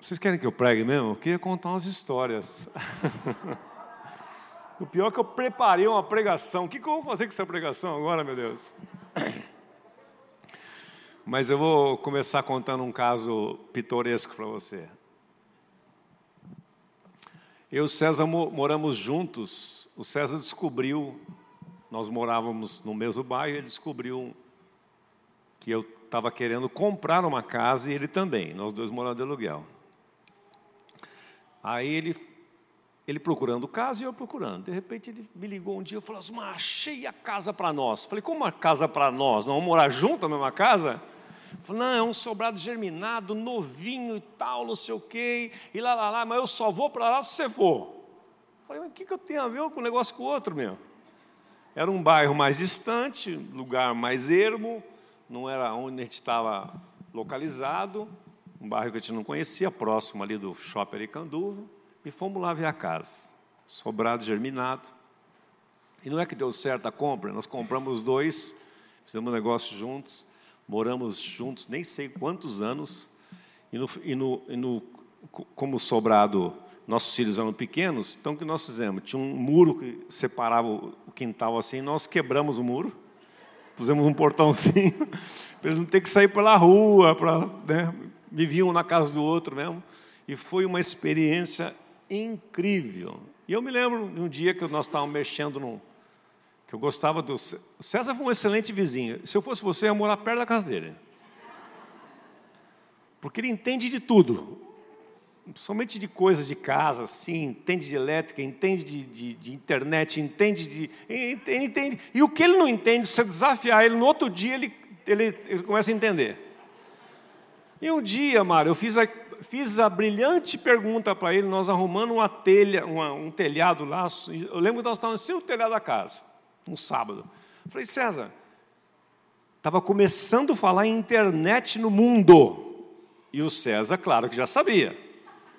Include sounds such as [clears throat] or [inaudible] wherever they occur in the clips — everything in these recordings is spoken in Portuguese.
Vocês querem que eu pregue mesmo? Eu queria contar umas histórias. [laughs] o pior é que eu preparei uma pregação. O que, que eu vou fazer com essa pregação agora, meu Deus? [coughs] Mas eu vou começar contando um caso pitoresco para você. Eu e o César moramos juntos. O César descobriu, nós morávamos no mesmo bairro, ele descobriu que eu estava querendo comprar uma casa e ele também. Nós dois moramos de aluguel. Aí ele, ele procurando casa e eu procurando. De repente ele me ligou um dia e falou assim: Mas achei a casa para nós. Falei: Como uma casa para nós? Nós vamos morar junto na mesma casa? Falei, não, é um sobrado germinado, novinho e tal, não sei o quê, e lá, lá, lá, mas eu só vou para lá se você for. Falei, mas o que, que eu tenho a ver com um negócio com o outro, meu? Era um bairro mais distante, lugar mais ermo, não era onde a gente estava localizado, um bairro que a gente não conhecia, próximo ali do shopping Aricanduva, e fomos lá ver a casa. Sobrado germinado. E não é que deu certo a compra, nós compramos dois, fizemos um negócio juntos, moramos juntos nem sei quantos anos, e, no, e, no, e no, como sobrado, nossos filhos eram pequenos, então o que nós fizemos? Tinha um muro que separava o quintal assim, nós quebramos o muro, pusemos um portãozinho, [laughs] para eles não terem que sair pela rua, para, né, viviam na casa do outro mesmo, e foi uma experiência incrível. E eu me lembro de um dia que nós estávamos mexendo num, que eu gostava do. O César foi um excelente vizinho. Se eu fosse você, eu ia morar perto da casa dele. Porque ele entende de tudo. Somente de coisas de casa, assim, entende de elétrica, entende de, de, de internet, entende de. Entende, entende. E o que ele não entende, se você desafiar ele, no outro dia ele, ele, ele começa a entender. E um dia, Mário, eu fiz a, fiz a brilhante pergunta para ele, nós arrumando uma telha, uma, um telhado lá. Eu lembro que nós estávamos sem o telhado da casa um sábado. falei, César, estava começando a falar em internet no mundo. E o César, claro que já sabia.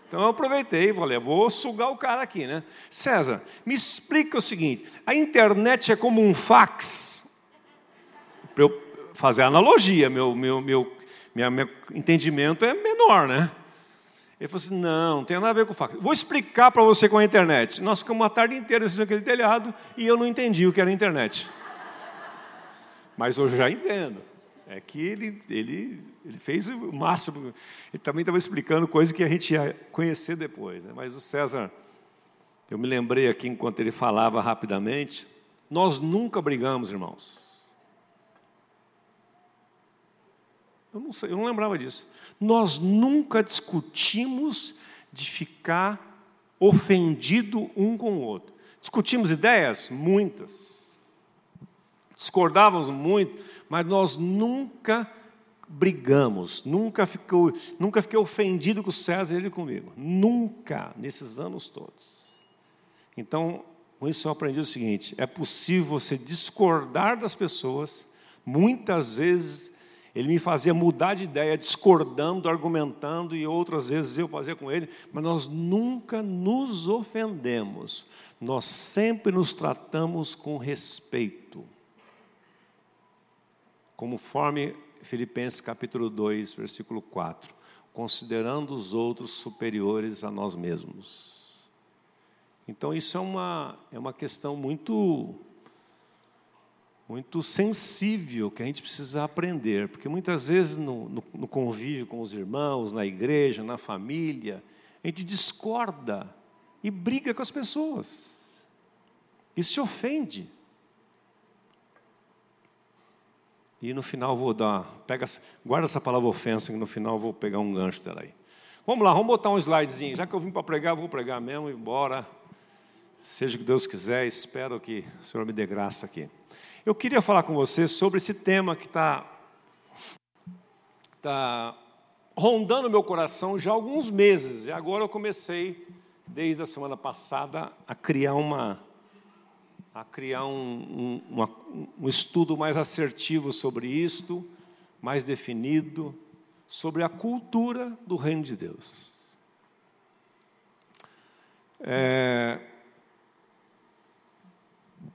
Então eu aproveitei e falei, vou sugar o cara aqui, né? César, me explica o seguinte: a internet é como um fax. Para eu fazer a analogia, meu, meu, meu, meu entendimento é menor, né? Ele falou assim: não, não tem nada a ver com fax. Vou explicar para você com a internet. Nós ficamos uma tarde inteira assistindo aquele telhado e eu não entendi o que era internet. Mas eu já entendo. É que ele, ele, ele fez o máximo. Ele também estava explicando coisas que a gente ia conhecer depois. Né? Mas o César, eu me lembrei aqui enquanto ele falava rapidamente. Nós nunca brigamos, irmãos. Eu não, sei, eu não lembrava disso. Nós nunca discutimos de ficar ofendido um com o outro. Discutimos ideias? Muitas. Discordávamos muito, mas nós nunca brigamos, nunca, ficou, nunca fiquei ofendido com o César e ele comigo. Nunca, nesses anos todos. Então, com isso eu aprendi o seguinte: é possível você discordar das pessoas, muitas vezes ele me fazia mudar de ideia, discordando, argumentando, e outras vezes eu fazia com ele, mas nós nunca nos ofendemos, nós sempre nos tratamos com respeito. Conforme Filipenses capítulo 2, versículo 4, considerando os outros superiores a nós mesmos. Então, isso é uma, é uma questão muito muito sensível que a gente precisa aprender, porque muitas vezes no, no, no, convívio com os irmãos, na igreja, na família, a gente discorda e briga com as pessoas, e se ofende. E no final vou dar, pega, guarda essa palavra ofensa, que no final vou pegar um gancho dela aí. Vamos lá, vamos botar um slidezinho. Já que eu vim para pregar, vou pregar mesmo e bora. Seja o que Deus quiser, espero que o Senhor me dê graça aqui. Eu queria falar com você sobre esse tema que está tá rondando meu coração já há alguns meses, e agora eu comecei, desde a semana passada, a criar uma a criar um, um, uma, um estudo mais assertivo sobre isto, mais definido, sobre a cultura do reino de Deus. É,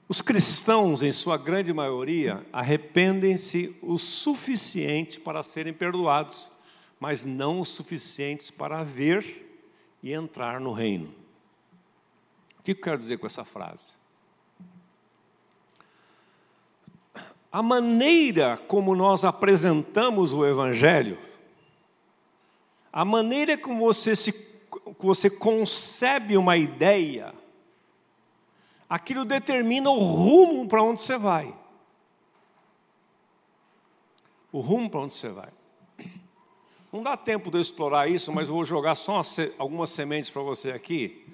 os cristãos, em sua grande maioria, arrependem-se o suficiente para serem perdoados, mas não os suficientes para ver e entrar no reino. O que eu quero dizer com essa frase? A maneira como nós apresentamos o Evangelho, a maneira como você, se, você concebe uma ideia, aquilo determina o rumo para onde você vai. O rumo para onde você vai. Não dá tempo de eu explorar isso, mas vou jogar só algumas sementes para você aqui.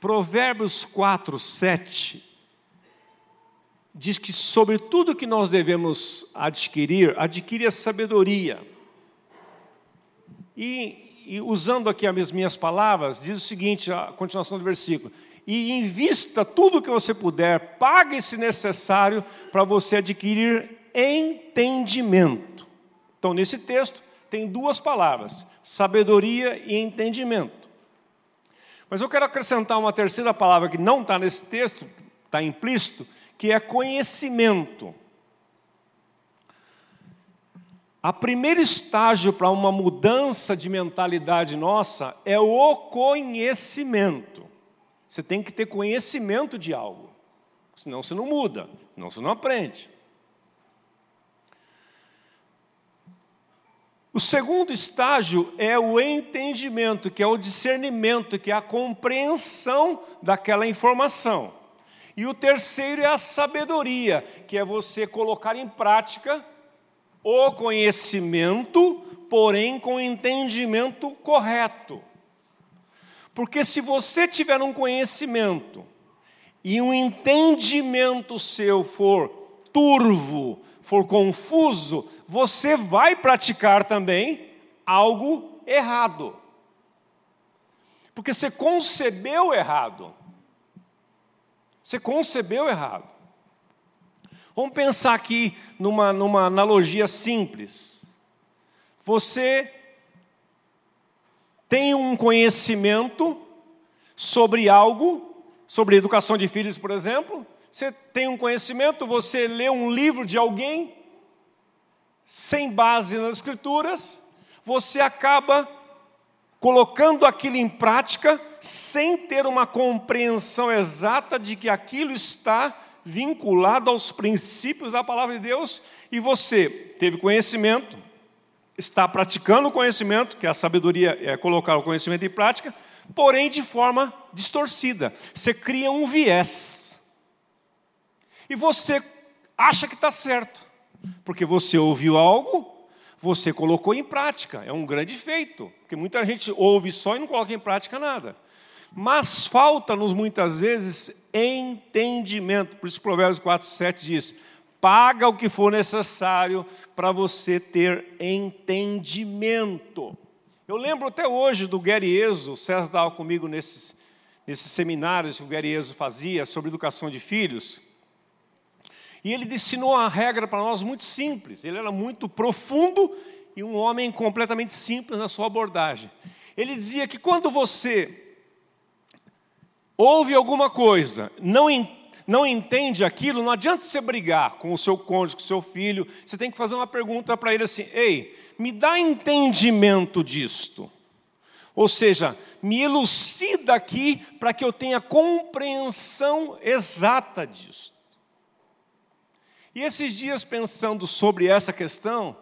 Provérbios 4, 7 diz que sobre tudo que nós devemos adquirir, adquire a sabedoria. E, e, usando aqui as minhas palavras, diz o seguinte, a continuação do versículo: e invista tudo que você puder, pague se necessário para você adquirir entendimento. Então, nesse texto, tem duas palavras: sabedoria e entendimento. Mas eu quero acrescentar uma terceira palavra que não está nesse texto, está implícito, que é conhecimento. A primeiro estágio para uma mudança de mentalidade nossa é o conhecimento. Você tem que ter conhecimento de algo, senão você não muda, senão você não aprende. O segundo estágio é o entendimento, que é o discernimento, que é a compreensão daquela informação. E o terceiro é a sabedoria, que é você colocar em prática o conhecimento, porém com o entendimento correto. Porque se você tiver um conhecimento e um entendimento seu for turvo, for confuso, você vai praticar também algo errado. Porque você concebeu errado. Você concebeu errado. Vamos pensar aqui numa, numa analogia simples. Você tem um conhecimento sobre algo, sobre educação de filhos, por exemplo, você tem um conhecimento, você lê um livro de alguém, sem base nas Escrituras, você acaba colocando aquilo em prática, sem ter uma compreensão exata de que aquilo está vinculado aos princípios da palavra de Deus, e você teve conhecimento, está praticando o conhecimento, que a sabedoria é colocar o conhecimento em prática, porém de forma distorcida. Você cria um viés e você acha que está certo, porque você ouviu algo, você colocou em prática. É um grande feito, porque muita gente ouve só e não coloca em prática nada. Mas falta-nos muitas vezes entendimento. Por isso, Provérbios 4, 7 diz: paga o que for necessário para você ter entendimento. Eu lembro até hoje do Ezo, o César estava comigo nesses, nesses seminários que o Ezo fazia sobre educação de filhos. E ele ensinou uma regra para nós muito simples. Ele era muito profundo e um homem completamente simples na sua abordagem. Ele dizia que quando você ouve alguma coisa, não, não entende aquilo, não adianta você brigar com o seu cônjuge, com o seu filho, você tem que fazer uma pergunta para ele assim: ei, me dá entendimento disto. Ou seja, me elucida aqui para que eu tenha compreensão exata disto. E esses dias pensando sobre essa questão,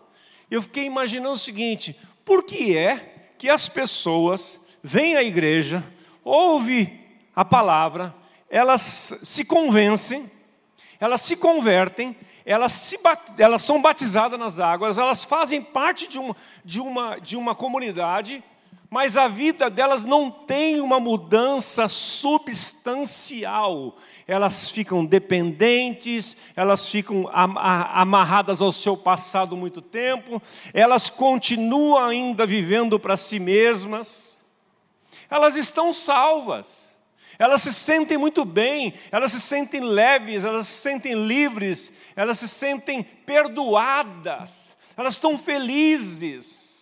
eu fiquei imaginando o seguinte: por que é que as pessoas vêm à igreja, ouvem a palavra, elas se convencem, elas se convertem, elas, se, elas são batizadas nas águas, elas fazem parte de uma, de uma, de uma comunidade, mas a vida delas não tem uma mudança substancial. Elas ficam dependentes, elas ficam amarradas ao seu passado muito tempo, elas continuam ainda vivendo para si mesmas. Elas estão salvas, elas se sentem muito bem, elas se sentem leves, elas se sentem livres, elas se sentem perdoadas, elas estão felizes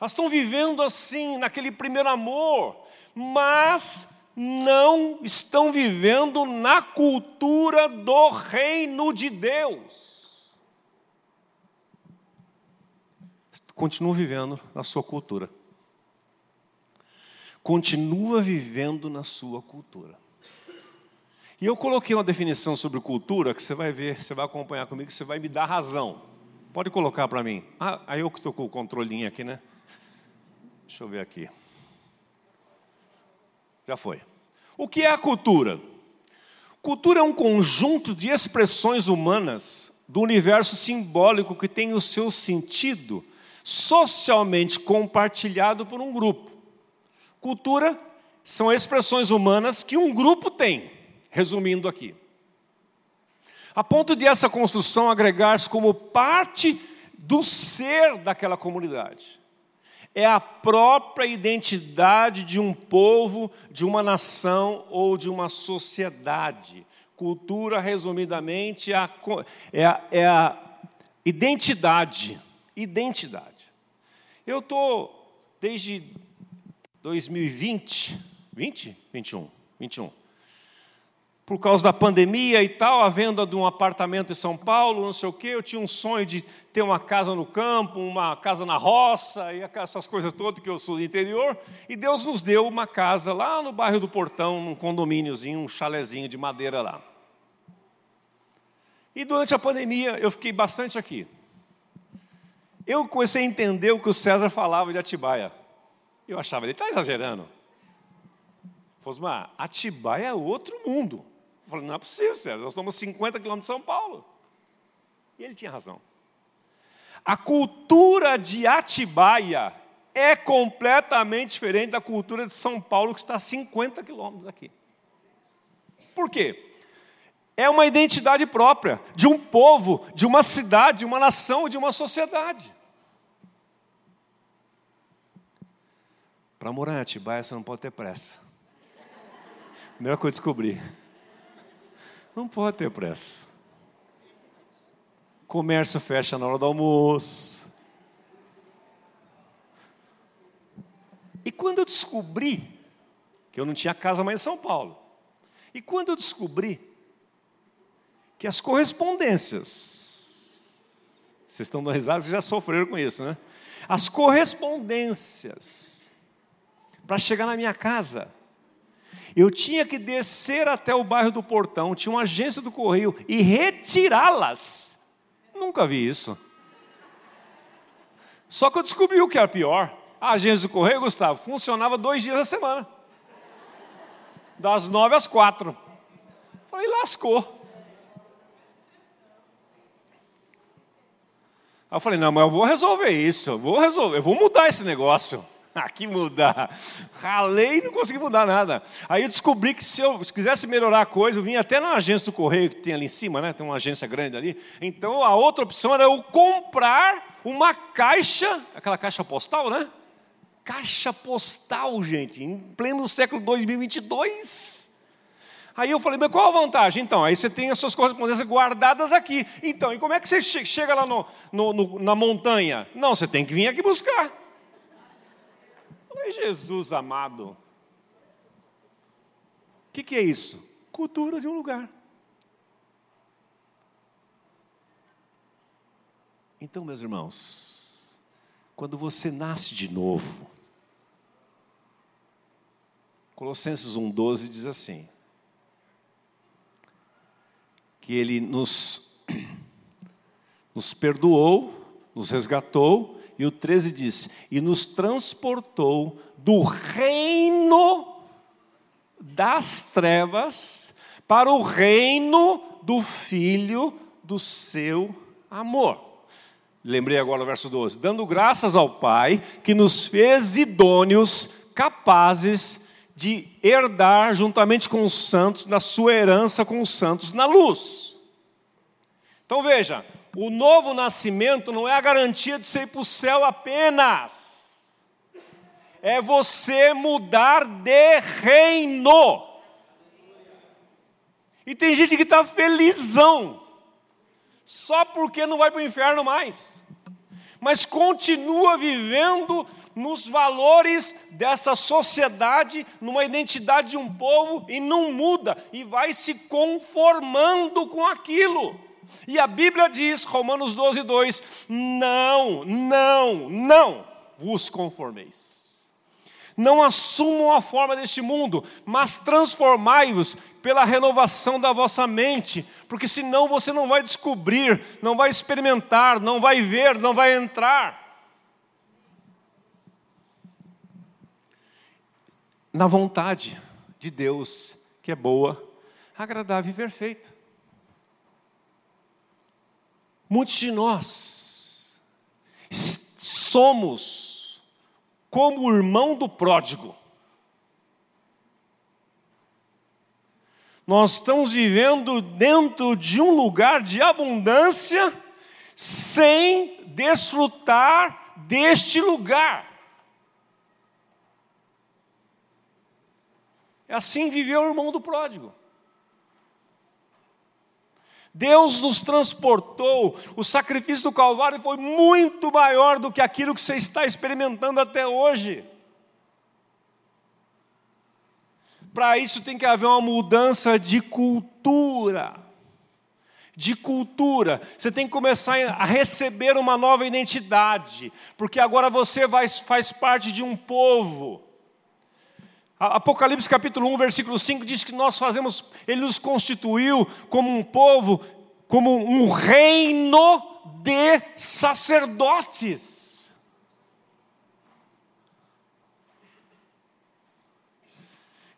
elas estão vivendo assim, naquele primeiro amor, mas não estão vivendo na cultura do reino de Deus. continua vivendo na sua cultura. Continua vivendo na sua cultura. E eu coloquei uma definição sobre cultura que você vai ver, você vai acompanhar comigo, você vai me dar razão. Pode colocar para mim. Ah, aí eu que estou com o controlinho aqui, né? Deixa eu ver aqui. Já foi. O que é a cultura? Cultura é um conjunto de expressões humanas do universo simbólico que tem o seu sentido socialmente compartilhado por um grupo. Cultura são expressões humanas que um grupo tem, resumindo aqui. A ponto de essa construção agregar-se como parte do ser daquela comunidade é a própria identidade de um povo, de uma nação ou de uma sociedade. Cultura, resumidamente, é a, é a, é a identidade. Identidade. Eu estou, desde 2020, 20? 21, 21 por causa da pandemia e tal, a venda de um apartamento em São Paulo, não sei o quê. Eu tinha um sonho de ter uma casa no campo, uma casa na roça, e essas coisas todas que eu sou do interior. E Deus nos deu uma casa lá no bairro do Portão, num condomíniozinho, um chalezinho de madeira lá. E durante a pandemia eu fiquei bastante aqui. Eu comecei a entender o que o César falava de Atibaia. Eu achava, ele está exagerando. Fosmar, Atibaia é outro mundo. Eu falei, não é possível, César, nós estamos 50 quilômetros de São Paulo. E ele tinha razão. A cultura de Atibaia é completamente diferente da cultura de São Paulo, que está a 50 quilômetros daqui. Por quê? É uma identidade própria de um povo, de uma cidade, de uma nação, de uma sociedade. Para morar em Atibaia, você não pode ter pressa. Primeira coisa que eu descobri. Não pode ter pressa. Comércio fecha na hora do almoço. E quando eu descobri que eu não tinha casa mais em São Paulo, e quando eu descobri que as correspondências, vocês estão dando risada, vocês já sofreram com isso, né? As correspondências para chegar na minha casa eu tinha que descer até o bairro do Portão, tinha uma agência do correio e retirá-las. Nunca vi isso. Só que eu descobri o que era pior. A agência do correio, Gustavo, funcionava dois dias da semana. Das nove às quatro. Falei, lascou. Aí eu falei, não, mas eu vou resolver isso, eu vou resolver, eu vou mudar esse negócio. [laughs] Aqui mudar. Ralei e não consegui mudar nada. Aí eu descobri que se eu quisesse melhorar a coisa, eu vinha até na agência do correio que tem ali em cima, né? Tem uma agência grande ali. Então a outra opção era eu comprar uma caixa, aquela caixa postal, né? Caixa postal, gente, em pleno século 2022. Aí eu falei, mas qual a vantagem? Então, aí você tem as suas correspondências guardadas aqui. Então, e como é que você chega lá no, no, no, na montanha? Não, você tem que vir aqui buscar. Ai, Jesus amado. O que, que é isso? Cultura de um lugar. Então, meus irmãos, quando você nasce de novo, Colossenses 1,12 diz assim: que Ele nos, [clears throat] nos perdoou, nos resgatou e o 13 diz: E nos transportou do reino das trevas para o reino do Filho do seu amor. Lembrei agora o verso 12: Dando graças ao Pai que nos fez idôneos, capazes de herdar juntamente com os santos, na sua herança com os santos na luz. Então veja, o novo nascimento não é a garantia de você ir para o céu apenas. É você mudar de reino. E tem gente que está felizão, só porque não vai para o inferno mais, mas continua vivendo nos valores desta sociedade, numa identidade de um povo, e não muda, e vai se conformando com aquilo E a Bíblia diz, Romanos 12, 2: não, não, não vos conformeis. Não assumam a forma deste mundo, mas transformai-vos pela renovação da vossa mente, porque senão você não vai descobrir, não vai experimentar, não vai ver, não vai entrar. Na vontade de Deus, que é boa, agradável e perfeita. Muitos de nós somos como o irmão do pródigo. Nós estamos vivendo dentro de um lugar de abundância sem desfrutar deste lugar. É assim viveu o irmão do pródigo. Deus nos transportou, o sacrifício do Calvário foi muito maior do que aquilo que você está experimentando até hoje. Para isso tem que haver uma mudança de cultura. De cultura, você tem que começar a receber uma nova identidade, porque agora você vai, faz parte de um povo. Apocalipse capítulo 1, versículo 5 diz que nós fazemos, Ele nos constituiu como um povo, como um reino de sacerdotes.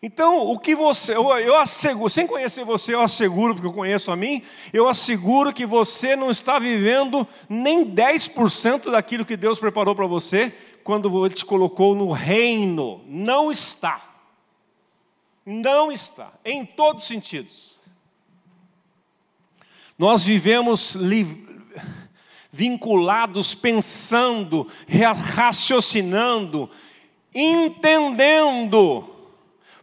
Então, o que você, eu, eu asseguro, sem conhecer você, eu asseguro, porque eu conheço a mim, eu asseguro que você não está vivendo nem 10% daquilo que Deus preparou para você quando Ele te colocou no reino. Não está. Não está, em todos os sentidos. Nós vivemos vinculados, pensando, raciocinando, entendendo,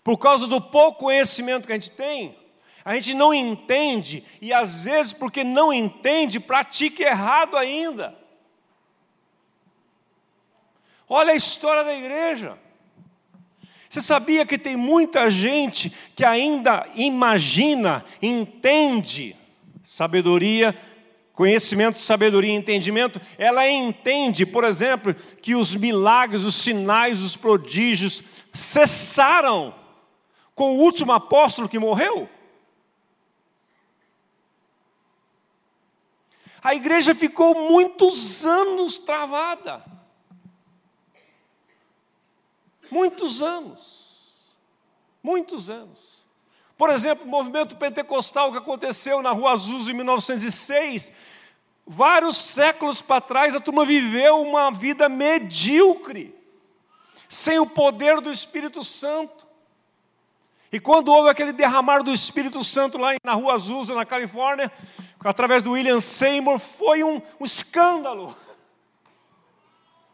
por causa do pouco conhecimento que a gente tem, a gente não entende, e às vezes, porque não entende, pratica errado ainda. Olha a história da igreja. Você sabia que tem muita gente que ainda imagina, entende sabedoria, conhecimento, sabedoria e entendimento, ela entende, por exemplo, que os milagres, os sinais, os prodígios cessaram com o último apóstolo que morreu? A igreja ficou muitos anos travada. Muitos anos. Muitos anos. Por exemplo, o movimento pentecostal que aconteceu na Rua Azul em 1906, vários séculos para trás, a turma viveu uma vida medíocre, sem o poder do Espírito Santo. E quando houve aquele derramar do Espírito Santo lá na Rua Azusa, na Califórnia, através do William Seymour, foi um, um escândalo.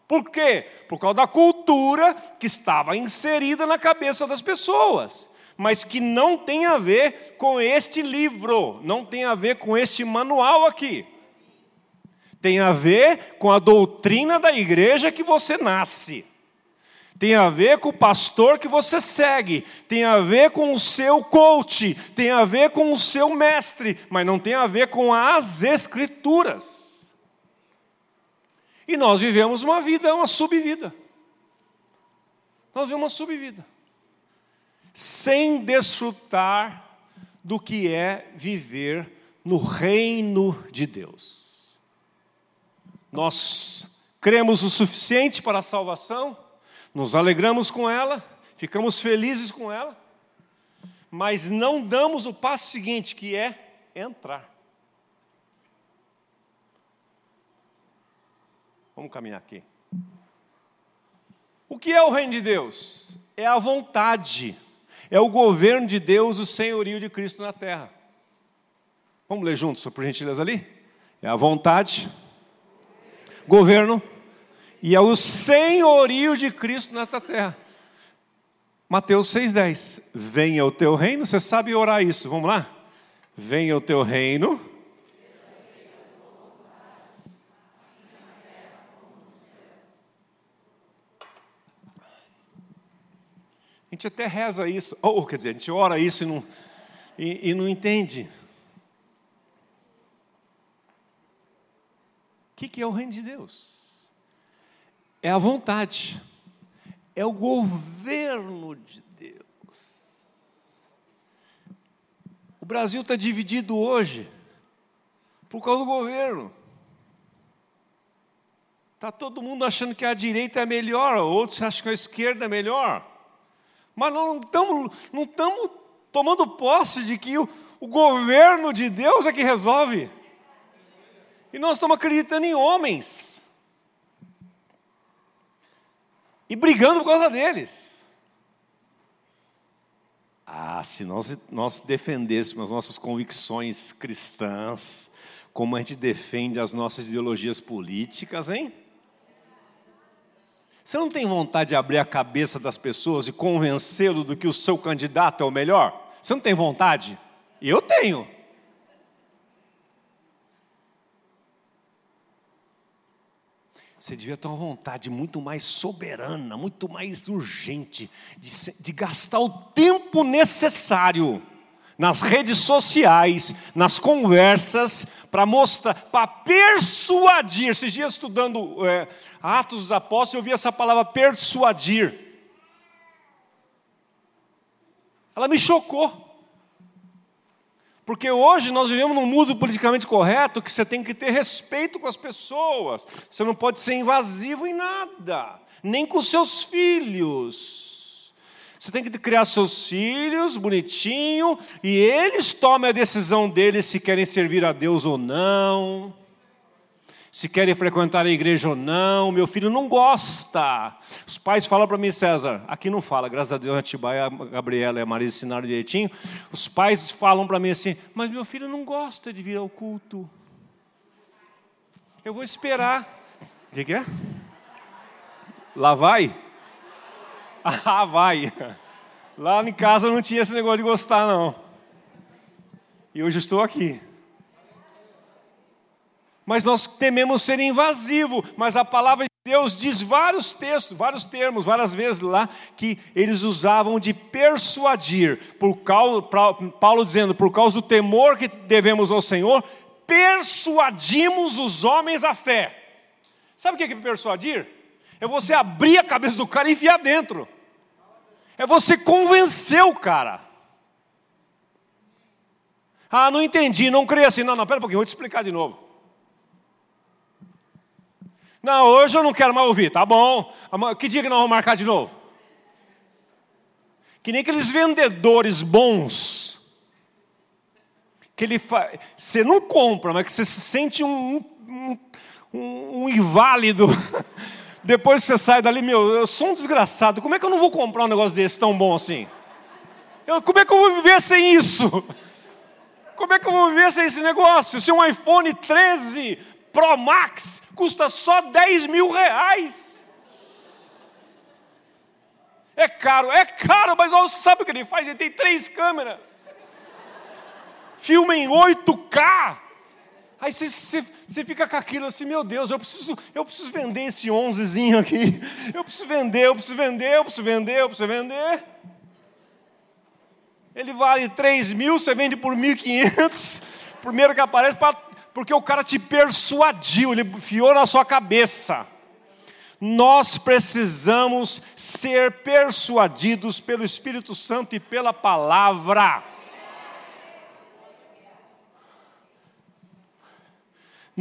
Por quê? Por causa da cultura que estava inserida na cabeça das pessoas, mas que não tem a ver com este livro, não tem a ver com este manual aqui. Tem a ver com a doutrina da igreja que você nasce. Tem a ver com o pastor que você segue, tem a ver com o seu coach, tem a ver com o seu mestre, mas não tem a ver com as escrituras. E nós vivemos uma vida, uma subvida. Nós vivemos uma subvida. Sem desfrutar do que é viver no reino de Deus. Nós cremos o suficiente para a salvação, nos alegramos com ela, ficamos felizes com ela, mas não damos o passo seguinte, que é entrar. Vamos caminhar aqui. O que é o reino de Deus? É a vontade, é o governo de Deus, o senhorio de Cristo na terra. Vamos ler juntos, por gentileza, ali? É a vontade, governo e é o senhorio de Cristo nesta terra. Mateus 6,10. Venha o teu reino, você sabe orar isso, vamos lá? Venha o teu reino A gente até reza isso, ou quer dizer, a gente ora isso e não, e, e não entende. que, que é o reino de Deus? É a vontade, é o governo de Deus. O Brasil está dividido hoje por causa do governo. Está todo mundo achando que a direita é melhor, outros acham que a esquerda é melhor. Mas nós não estamos não tomando posse de que o, o governo de Deus é que resolve. E nós estamos acreditando em homens. E brigando por causa deles. Ah, se nós, nós defendêssemos as nossas convicções cristãs, como a gente defende as nossas ideologias políticas, hein? Você não tem vontade de abrir a cabeça das pessoas e convencê-lo do que o seu candidato é o melhor? Você não tem vontade? Eu tenho. Você devia ter uma vontade muito mais soberana, muito mais urgente, de, de gastar o tempo necessário nas redes sociais, nas conversas, para mostrar, para persuadir. Esses dias estudando é, Atos dos Apóstolos, eu vi essa palavra persuadir. Ela me chocou. Porque hoje nós vivemos num mundo politicamente correto que você tem que ter respeito com as pessoas. Você não pode ser invasivo em nada, nem com seus filhos. Você tem que criar seus filhos bonitinho e eles tomem a decisão deles se querem servir a Deus ou não se querem frequentar a igreja ou não. Meu filho não gosta. Os pais falam para mim, César, aqui não fala, graças a Deus, a Tibaia, a Gabriela e a Maria ensinaram direitinho. Os pais falam para mim assim, mas meu filho não gosta de vir ao culto. Eu vou esperar. O que, que é? Lá vai? [laughs] Ah, vai. Lá em casa não tinha esse negócio de gostar, não. E hoje estou aqui mas nós tememos ser invasivo, mas a palavra de Deus diz vários textos, vários termos, várias vezes lá, que eles usavam de persuadir, por causa, Paulo dizendo, por causa do temor que devemos ao Senhor, persuadimos os homens à fé. Sabe o que é persuadir? É você abrir a cabeça do cara e enfiar dentro. É você convencer o cara. Ah, não entendi, não creio assim. Não, não, pera um pouquinho, vou te explicar de novo. Não, hoje eu não quero mais ouvir, tá bom. Que dia que nós vamos marcar de novo? Que nem aqueles vendedores bons. Que ele. Você não compra, mas que você se sente um, um, um inválido. [laughs] Depois você sai dali, meu, eu sou um desgraçado. Como é que eu não vou comprar um negócio desse tão bom assim? Eu, como é que eu vou viver sem isso? Como é que eu vou viver sem esse negócio? Se um iPhone 13 Pro Max custa só 10 mil reais. É caro, é caro, mas você sabe o que ele faz? Ele tem três câmeras. Filma em 8K. Aí você, fica com aquilo assim, meu Deus, eu preciso, eu preciso vender esse 11zinho aqui. Eu preciso vender, eu preciso vender, eu preciso vender, eu preciso vender. Ele vale 3 mil, você vende por 1.500. [laughs] Primeiro que aparece para porque o cara te persuadiu, ele enfiou na sua cabeça. Nós precisamos ser persuadidos pelo Espírito Santo e pela palavra.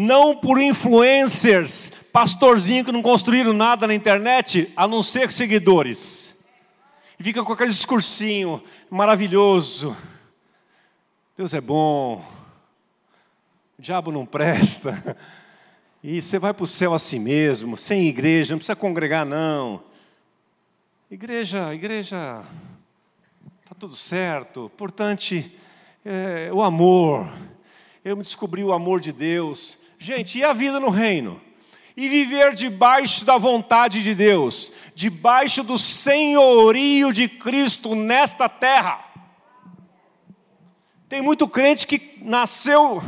Não por influencers, pastorzinho que não construíram nada na internet, a não ser seguidores. E fica com aquele discursinho maravilhoso. Deus é bom, o diabo não presta. E você vai para o céu a si mesmo, sem igreja, não precisa congregar, não. Igreja, igreja, está tudo certo. Portanto, é, o amor. Eu me descobri o amor de Deus. Gente, e a vida no reino? E viver debaixo da vontade de Deus, debaixo do senhorio de Cristo nesta terra. Tem muito crente que nasceu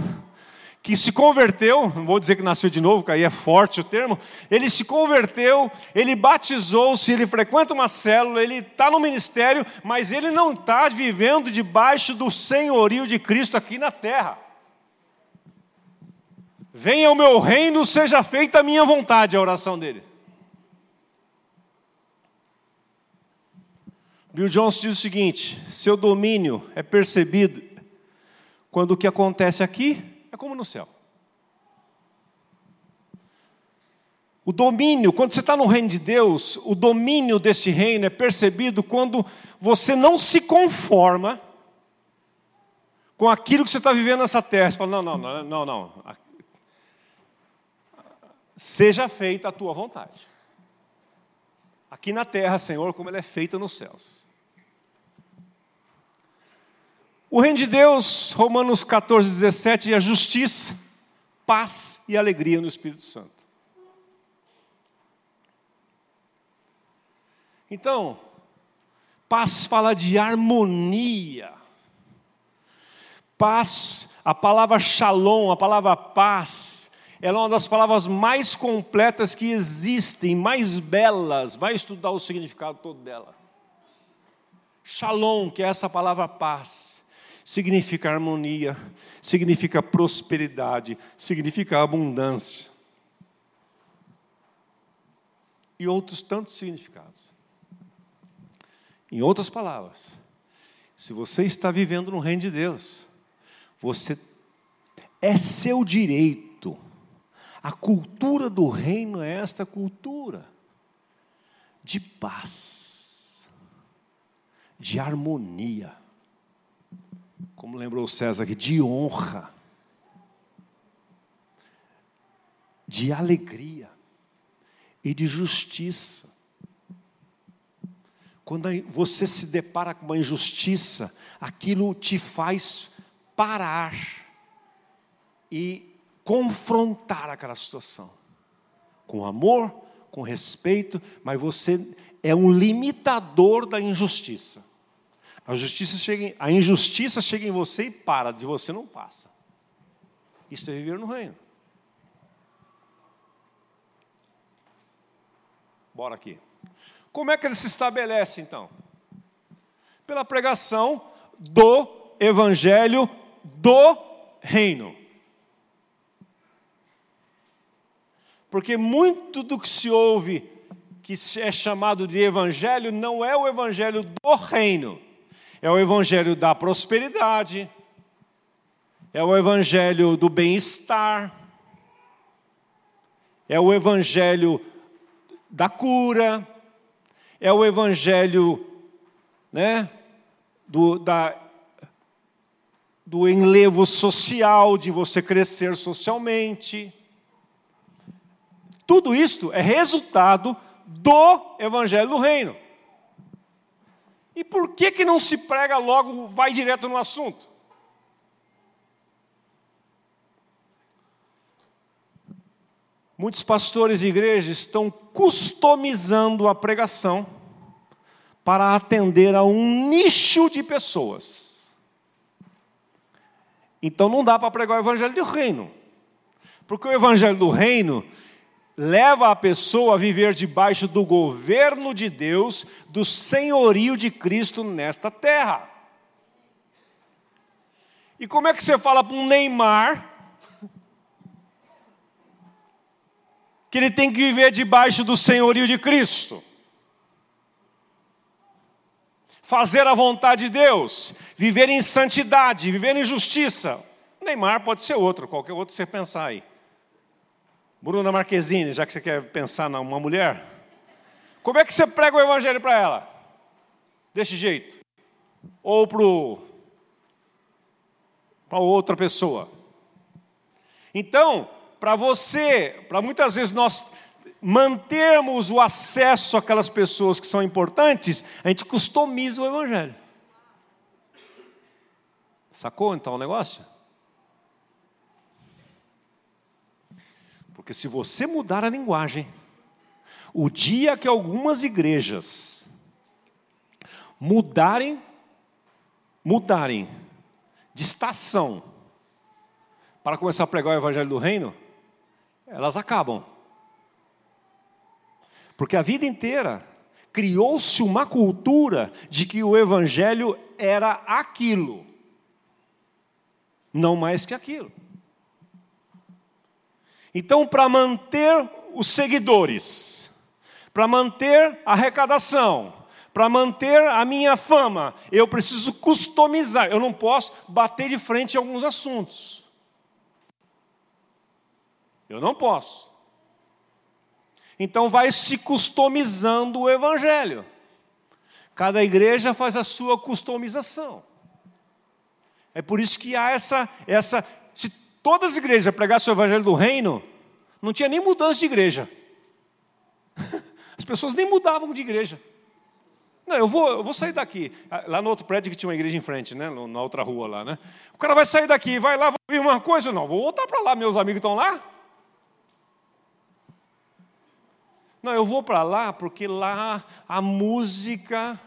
que se converteu, não vou dizer que nasceu de novo, que aí é forte o termo, ele se converteu, ele batizou-se, ele frequenta uma célula, ele está no ministério, mas ele não está vivendo debaixo do senhorio de Cristo aqui na terra. Venha o meu reino, seja feita a minha vontade, a oração dele. Bill Jones diz o seguinte: seu domínio é percebido quando o que acontece aqui é como no céu. O domínio, quando você está no reino de Deus, o domínio deste reino é percebido quando você não se conforma com aquilo que você está vivendo nessa terra. Você fala, não, não, não, não, não. Seja feita a tua vontade. Aqui na terra, Senhor, como ela é feita nos céus. O reino de Deus, Romanos 14, 17, é a justiça, paz e alegria no Espírito Santo. Então, paz fala de harmonia. Paz, a palavra shalom, a palavra paz, ela é uma das palavras mais completas que existem, mais belas. Vai estudar o significado todo dela. Shalom, que é essa palavra paz, significa harmonia, significa prosperidade, significa abundância. E outros tantos significados. Em outras palavras, se você está vivendo no reino de Deus, você é seu direito. A cultura do reino é esta cultura de paz, de harmonia. Como lembrou César aqui, de honra, de alegria e de justiça. Quando você se depara com uma injustiça, aquilo te faz parar e confrontar aquela situação. Com amor, com respeito, mas você é um limitador da injustiça. A, justiça chega em, a injustiça chega em você e para, de você não passa. Isso é viver no reino. Bora aqui. Como é que ele se estabelece então? Pela pregação do evangelho do reino. Porque muito do que se ouve, que é chamado de evangelho, não é o evangelho do reino, é o evangelho da prosperidade, é o evangelho do bem-estar, é o evangelho da cura, é o evangelho né, do, da, do enlevo social, de você crescer socialmente. Tudo isto é resultado do evangelho do reino. E por que, que não se prega logo, vai direto no assunto? Muitos pastores e igrejas estão customizando a pregação para atender a um nicho de pessoas. Então não dá para pregar o evangelho do reino. Porque o evangelho do reino leva a pessoa a viver debaixo do governo de Deus, do senhorio de Cristo nesta terra. E como é que você fala para um Neymar que ele tem que viver debaixo do senhorio de Cristo. Fazer a vontade de Deus, viver em santidade, viver em justiça. Neymar pode ser outro, qualquer outro você pensar aí. Bruna Marquezine, já que você quer pensar numa mulher, como é que você prega o evangelho para ela? Desse jeito? Ou para outra pessoa? Então, para você, para muitas vezes nós mantermos o acesso àquelas pessoas que são importantes, a gente customiza o Evangelho. Sacou então o negócio? Porque se você mudar a linguagem, o dia que algumas igrejas mudarem, mudarem de estação para começar a pregar o evangelho do reino, elas acabam. Porque a vida inteira criou-se uma cultura de que o evangelho era aquilo, não mais que aquilo. Então, para manter os seguidores, para manter a arrecadação, para manter a minha fama, eu preciso customizar. Eu não posso bater de frente em alguns assuntos. Eu não posso. Então vai se customizando o evangelho. Cada igreja faz a sua customização. É por isso que há essa essa todas as igrejas pregassem o evangelho do reino, não tinha nem mudança de igreja. [laughs] As pessoas nem mudavam de igreja. Não, eu vou, eu vou sair daqui. Ah, lá no outro prédio que tinha uma igreja em frente, né? Na outra rua lá, né? O cara vai sair daqui, vai lá, vai ouvir uma coisa, não, vou voltar para lá, meus amigos estão lá. Não, eu vou para lá porque lá a música,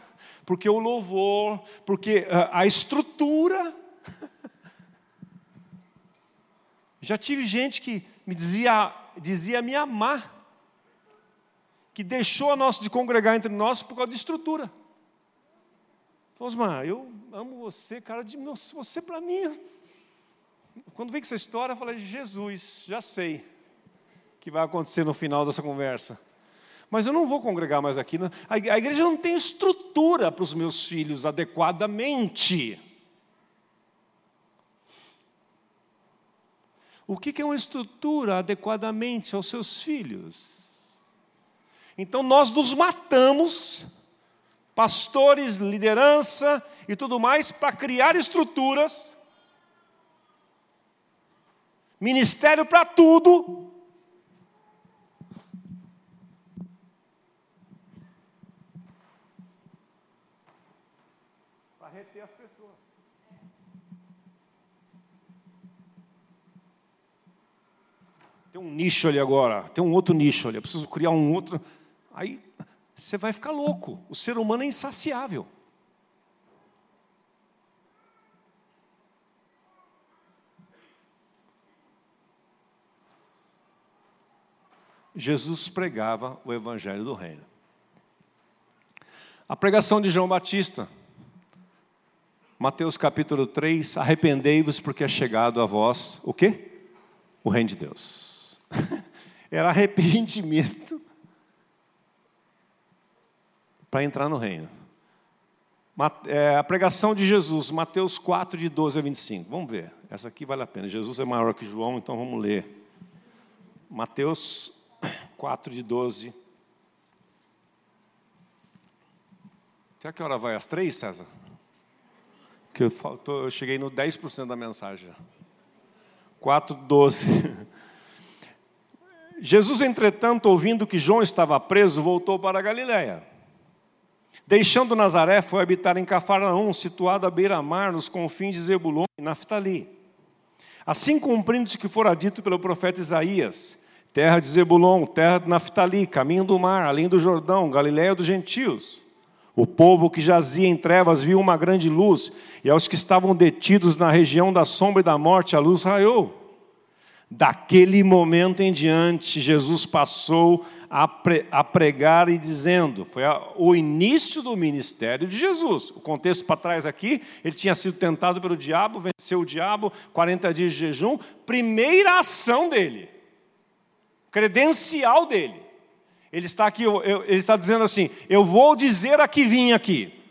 porque o louvor, porque ah, a estrutura. Já tive gente que me dizia, dizia me amar que deixou a nós de congregar entre nós por causa de estrutura. Osmar, eu amo você, cara, de você para mim. Quando com essa história, eu falei, Jesus, já sei o que vai acontecer no final dessa conversa. Mas eu não vou congregar mais aqui. A igreja não tem estrutura para os meus filhos adequadamente. O que é uma estrutura adequadamente aos seus filhos? Então nós nos matamos, pastores, liderança e tudo mais, para criar estruturas, ministério para tudo. Tem um nicho ali agora, tem um outro nicho ali, eu preciso criar um outro. Aí você vai ficar louco. O ser humano é insaciável. Jesus pregava o evangelho do reino. A pregação de João Batista, Mateus capítulo 3, arrependei-vos porque é chegado a vós o quê? O reino de Deus. [laughs] Era arrependimento para entrar no reino. É, a pregação de Jesus, Mateus 4, de 12 a 25. Vamos ver, essa aqui vale a pena. Jesus é maior que João, então vamos ler. Mateus 4, de 12. Até que hora vai? Às três, César? Que eu, faltou, eu cheguei no 10% da mensagem. 4, 12. [laughs] Jesus, entretanto, ouvindo que João estava preso, voltou para a Galiléia. Deixando Nazaré, foi habitar em Cafarnaum, situado à beira-mar, nos confins de Zebulon e Naftali. Assim cumprindo-se que fora dito pelo profeta Isaías, terra de Zebulon, terra de Naftali, caminho do mar, além do Jordão, Galiléia dos gentios. O povo que jazia em trevas viu uma grande luz, e aos que estavam detidos na região da sombra e da morte, a luz raiou. Daquele momento em diante, Jesus passou a, pre, a pregar e dizendo, foi a, o início do ministério de Jesus. O contexto para trás aqui, ele tinha sido tentado pelo diabo, venceu o diabo, 40 dias de jejum, primeira ação dele, credencial dele. Ele está aqui, ele está dizendo assim: Eu vou dizer a que vim aqui.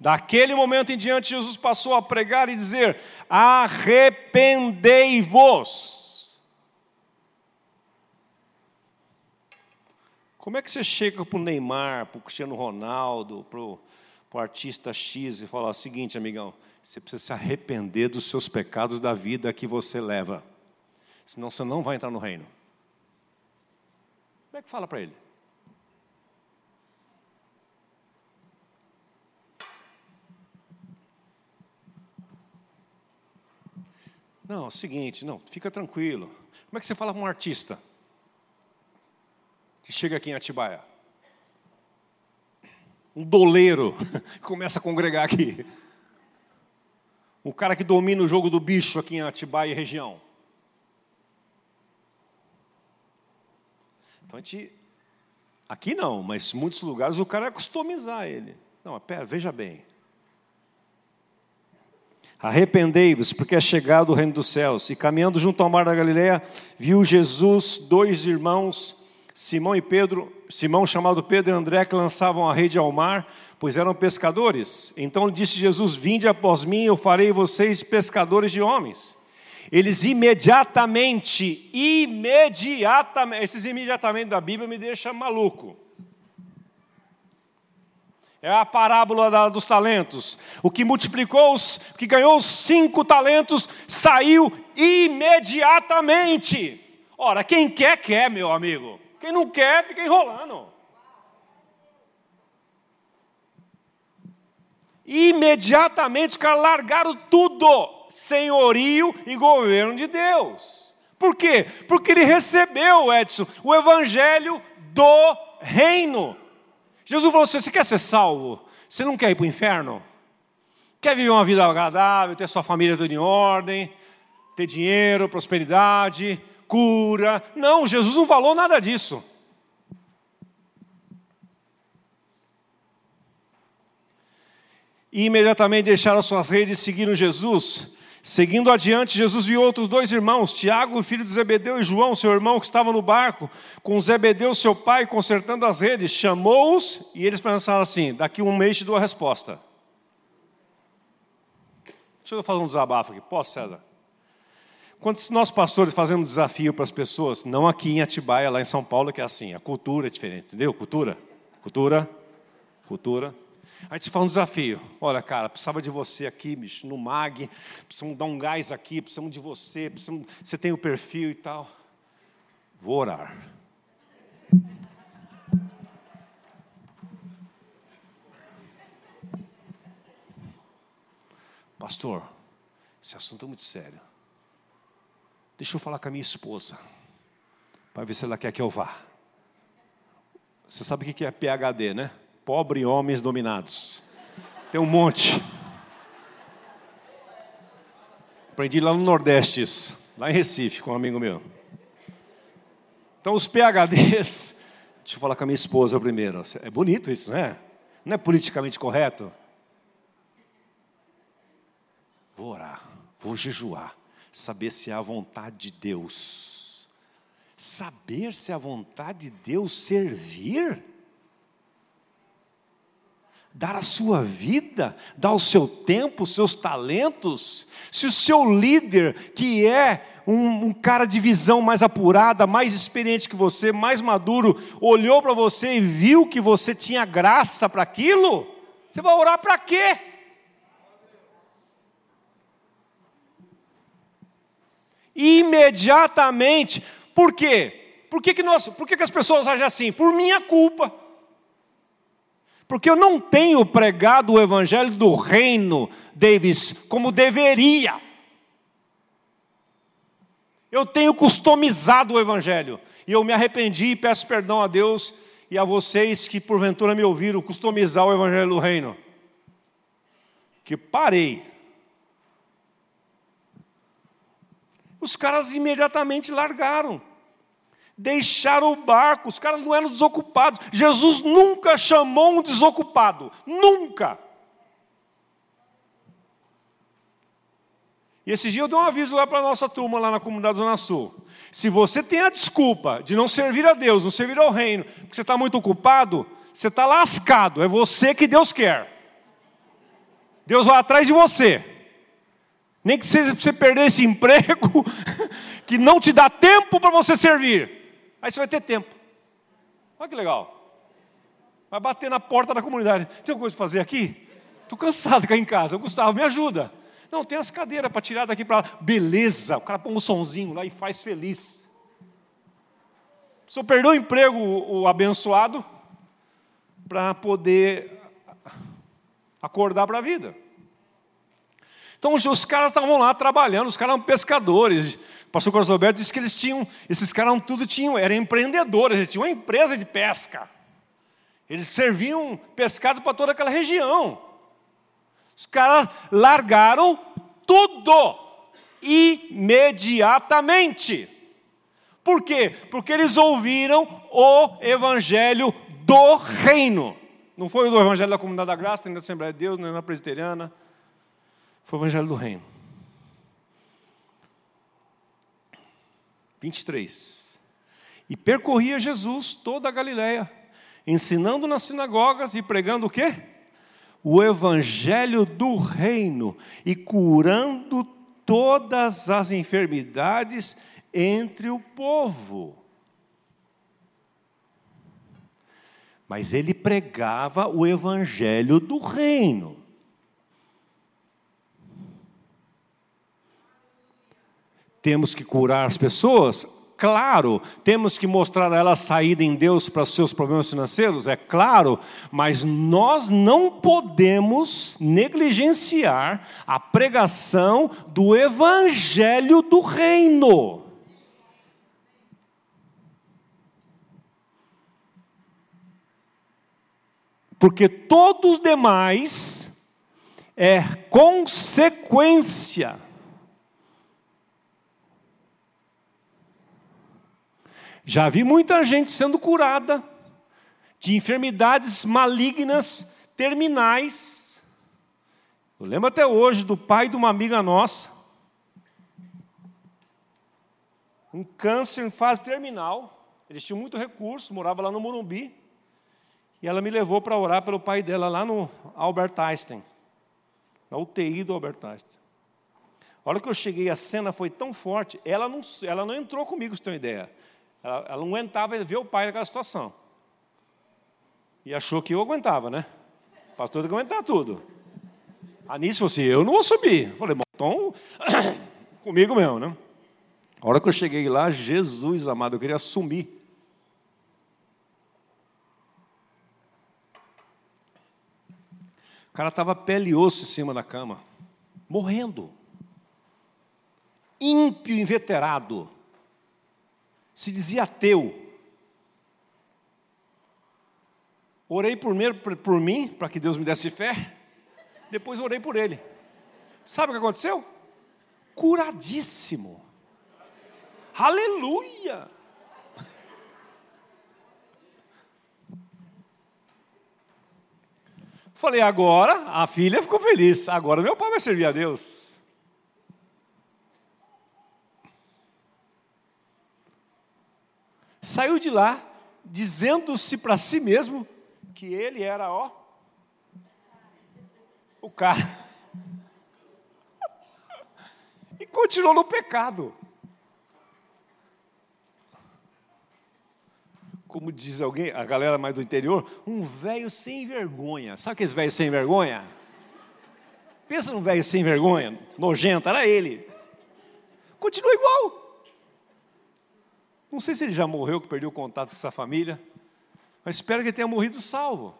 Daquele momento em diante, Jesus passou a pregar e dizer: arrependei-vos. Como é que você chega para o Neymar, para o Cristiano Ronaldo, para o, artista X e fala o seguinte, amigão, você precisa se arrepender dos seus pecados da vida que você leva, senão você não vai entrar no reino. Como é que fala para ele? Não, é o seguinte, não, fica tranquilo. Como é que você fala com um artista que chega aqui em Atibaia? Um doleiro [laughs] começa a congregar aqui. Um cara que domina o jogo do bicho aqui em Atibaia e região. Então a gente. Aqui não, mas em muitos lugares o cara é customizar ele. Não, pera, veja bem. Arrependei-vos, porque é chegado o reino dos céus. E caminhando junto ao mar da Galileia, viu Jesus dois irmãos, Simão e Pedro, Simão chamado Pedro e André, que lançavam a rede ao mar, pois eram pescadores. Então disse Jesus: Vinde após mim, eu farei vocês pescadores de homens. Eles imediatamente, imediatamente, esses imediatamente da Bíblia me deixam maluco. É a parábola da, dos talentos. O que multiplicou, os, que ganhou os cinco talentos, saiu imediatamente. Ora, quem quer, quer, meu amigo. Quem não quer, fica enrolando. Imediatamente os caras largaram tudo, senhorio e governo de Deus. Por quê? Porque ele recebeu, Edson, o evangelho do reino. Jesus falou assim: você quer ser salvo? Você não quer ir para o inferno? Quer viver uma vida agradável, ter sua família tudo em ordem, ter dinheiro, prosperidade, cura? Não, Jesus não falou nada disso. E imediatamente deixaram suas redes e seguiram Jesus. Seguindo adiante, Jesus viu outros dois irmãos, Tiago, filho de Zebedeu, e João, seu irmão, que estavam no barco, com Zebedeu, seu pai, consertando as redes. Chamou-os e eles pensaram assim: daqui um mês te dou a resposta. Deixa eu fazer um desabafo aqui, posso, César? Quando nós pastores fazemos desafio para as pessoas, não aqui em Atibaia, lá em São Paulo, que é assim, a cultura é diferente, entendeu? Cultura, cultura, cultura. A gente fala um desafio. Olha, cara, precisava de você aqui, bicho, no MAG, precisamos dar um gás aqui, precisamos de você, precisamos, você tem o perfil e tal. Vou orar. Pastor, esse assunto é muito sério. Deixa eu falar com a minha esposa, para ver se ela quer que eu vá. Você sabe o que é PHD, né? Pobre homens dominados. Tem um monte. Aprendi lá no Nordeste isso, lá em Recife, com um amigo meu. Então, os PHDs, deixa eu falar com a minha esposa primeiro. É bonito isso, não é? Não é politicamente correto? Vou orar, vou jejuar, saber se é a vontade de Deus. Saber se é a vontade de Deus servir? Dar a sua vida, dar o seu tempo, os seus talentos, se o seu líder, que é um, um, cara de visão mais apurada, mais experiente que você, mais maduro, olhou para você e viu que você tinha graça para aquilo, você vai orar para quê? Imediatamente, por quê? Por que, que, nós, por que, que as pessoas agem assim? Por minha culpa porque eu não tenho pregado o evangelho do reino, Davis, como deveria. Eu tenho customizado o evangelho e eu me arrependi e peço perdão a Deus e a vocês que porventura me ouviram customizar o evangelho do reino. Que parei. Os caras imediatamente largaram deixaram o barco, os caras não eram desocupados. Jesus nunca chamou um desocupado, nunca. E esse dia eu dei um aviso lá para a nossa turma, lá na comunidade Zona Sul. Se você tem a desculpa de não servir a Deus, não servir ao reino, porque você está muito ocupado, você está lascado, é você que Deus quer. Deus vai atrás de você. Nem que seja para você perder esse [laughs] emprego, que não te dá tempo para você servir. Aí você vai ter tempo. Olha que legal. Vai bater na porta da comunidade. Tem alguma coisa para fazer aqui? Estou cansado de cair em casa. Gustavo, me ajuda. Não, tem as cadeiras para tirar daqui para lá. Beleza, o cara põe um sonzinho lá e faz feliz. Só perdeu o emprego, o abençoado, para poder acordar para a vida. Então os caras estavam lá trabalhando, os caras eram pescadores. Pastor Carlos Alberto disse que eles tinham, esses caras tudo tinham, eram empreendedores, eles tinham uma empresa de pesca. Eles serviam pescado para toda aquela região. Os caras largaram tudo imediatamente. Por quê? Porque eles ouviram o evangelho do reino. Não foi o evangelho da comunidade da graça, nem da Assembleia de Deus, nem da presbiteriana Foi o Evangelho do Reino. 23. E percorria Jesus toda a Galiléia, ensinando nas sinagogas e pregando o quê? O evangelho do reino e curando todas as enfermidades entre o povo. Mas ele pregava o evangelho do reino. Temos que curar as pessoas? Claro. Temos que mostrar a elas saída em Deus para os seus problemas financeiros? É claro. Mas nós não podemos negligenciar a pregação do Evangelho do Reino. Porque todos os demais é consequência. Já vi muita gente sendo curada de enfermidades malignas, terminais. Eu lembro até hoje do pai de uma amiga nossa, um câncer em fase terminal. Eles tinham muito recurso, morava lá no Morumbi. E ela me levou para orar pelo pai dela lá no Albert Einstein, na UTI do Albert Einstein. A hora que eu cheguei, a cena foi tão forte, ela não, ela não entrou comigo, se tem ideia. Ela, ela não aguentava ver o pai naquela situação. E achou que eu aguentava, né? O pastor tem que aguentar tudo. A Nice falou assim: eu não vou subir. Eu falei, bom, então, [coughs] comigo mesmo, né? A hora que eu cheguei lá, Jesus amado, eu queria sumir. O cara estava pele e osso em cima da cama, morrendo. Ímpio, inveterado se dizia ateu. Orei primeiro por, mim, para que Deus me desse fé, depois orei por ele. Sabe o que aconteceu? Curadíssimo. Aleluia! Falei, agora a filha ficou feliz, agora meu pai vai servir a Deus. Saiu de lá dizendo-se para si mesmo que ele era, ó, o cara. E continuou no pecado. Como diz alguém, a galera mais do interior, um velho sem vergonha. Sabe aqueles velhos sem vergonha? Pensa num velho sem vergonha, nojento, era ele. Continua igual. Não sei se ele já morreu, que perdeu o contato com essa família, mas espero que ele tenha morrido salvo.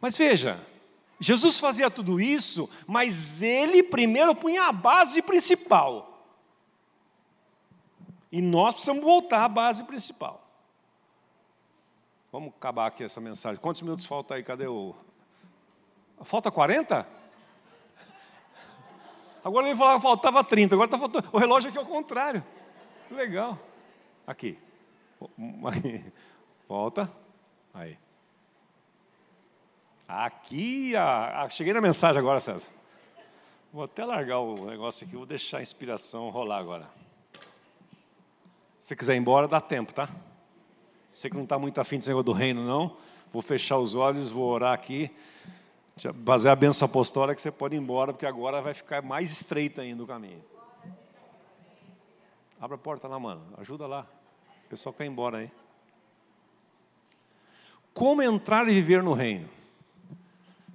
Mas veja, Jesus fazia tudo isso, mas ele primeiro punha a base principal. E nós precisamos voltar à base principal. Vamos acabar aqui essa mensagem. Quantos minutos falta aí? Cadê o. Falta 40? Agora ele falava faltava 30, agora está faltando. O relógio aqui é o contrário. Legal. Aqui. [laughs] Volta. Aí. Aqui, cheguei na mensagem agora, César. Vou até largar o negócio aqui, vou deixar a inspiração rolar agora. Se quiser ir embora, dá tempo, tá? Você que não está muito afim desse negócio do reino, não. Vou fechar os olhos, vou orar aqui basear a benção apostólica que você pode ir embora, porque agora vai ficar mais estreito ainda o caminho. Abra a porta lá, mano. Ajuda lá. O pessoal quer ir embora aí. Como entrar e viver no reino?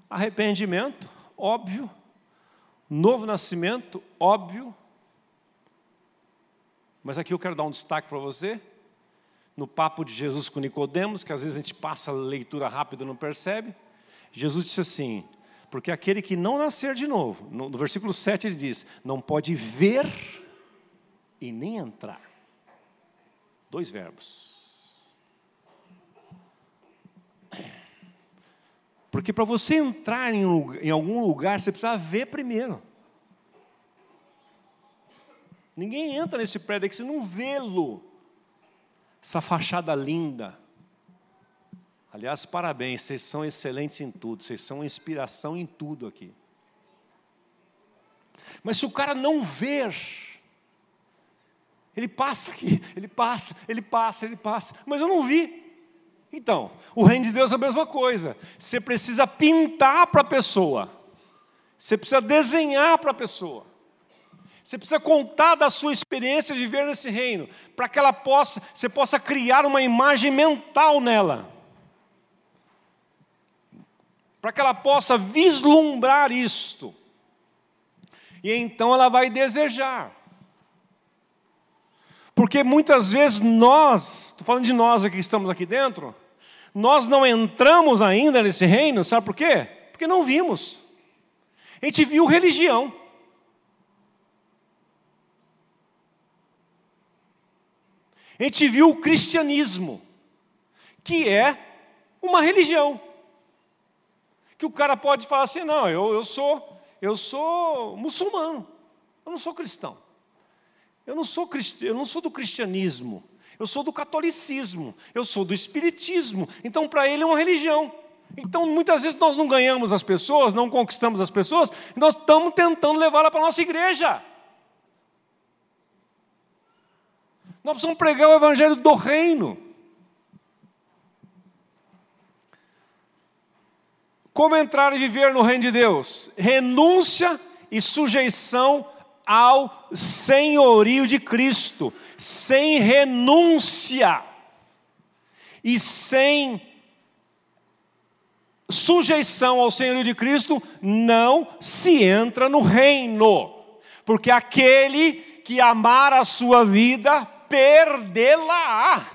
Arrependimento, óbvio. Novo nascimento, óbvio. Mas aqui eu quero dar um destaque para você. No papo de Jesus com Nicodemos, que às vezes a gente passa a leitura rápida e não percebe. Jesus disse assim: porque aquele que não nascer de novo, no, no versículo 7 ele diz: não pode ver e nem entrar. Dois verbos. Porque para você entrar em, em, algum lugar, você precisa ver primeiro. Ninguém entra nesse prédio aqui se não vê-lo. Essa fachada linda. Aliás, parabéns, vocês são excelentes em tudo, vocês são inspiração em tudo aqui. Mas se o cara não ver, ele passa aqui, ele passa, ele passa, ele passa, mas eu não vi. Então, o reino de Deus é a mesma coisa. Você precisa pintar para a pessoa, você precisa desenhar para a pessoa. Você precisa contar da sua experiência de viver nesse reino, para que ela possa, você possa criar uma imagem mental nela. Para que ela possa vislumbrar isto. E então ela vai desejar. Porque muitas vezes nós, estou falando de nós que estamos aqui dentro, nós não entramos ainda nesse reino, sabe por quê? Porque não vimos. A gente viu religião. A gente viu o cristianismo, que é uma religião. Que o cara pode falar assim: não, eu, eu sou, eu sou muçulmano, eu não sou cristão. Eu não sou eu não sou do cristianismo, eu sou do catolicismo, eu sou do espiritismo. Então, para ele é uma religião. Então, muitas vezes nós não ganhamos as pessoas, não conquistamos as pessoas, nós estamos tentando levá-la para a nossa igreja. Nós precisamos pregar o evangelho do reino. Como entrar e viver no reino de Deus? Renúncia e sujeição ao senhorio de Cristo, sem renúncia e sem sujeição ao senhorio de Cristo, não se entra no reino, porque aquele que amar a sua vida perdê-la.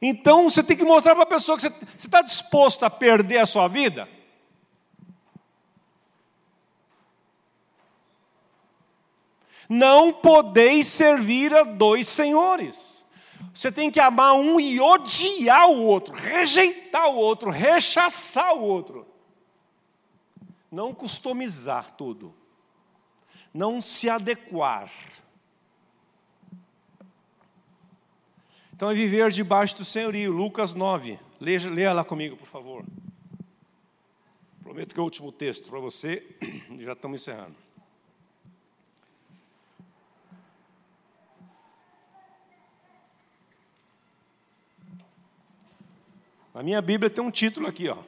Então você tem que mostrar para a pessoa que você está disposto a perder a sua vida. Não podeis servir a dois senhores. Você tem que amar um e odiar o outro, rejeitar o outro, rechaçar o outro. Não customizar tudo não se adequar. Então é viver debaixo do senhorio. Lucas 9. Leia, leia lá comigo, por favor. Prometo que é o último texto para você. [clears throat] Já estamos encerrando. A minha Bíblia tem um título aqui, ó.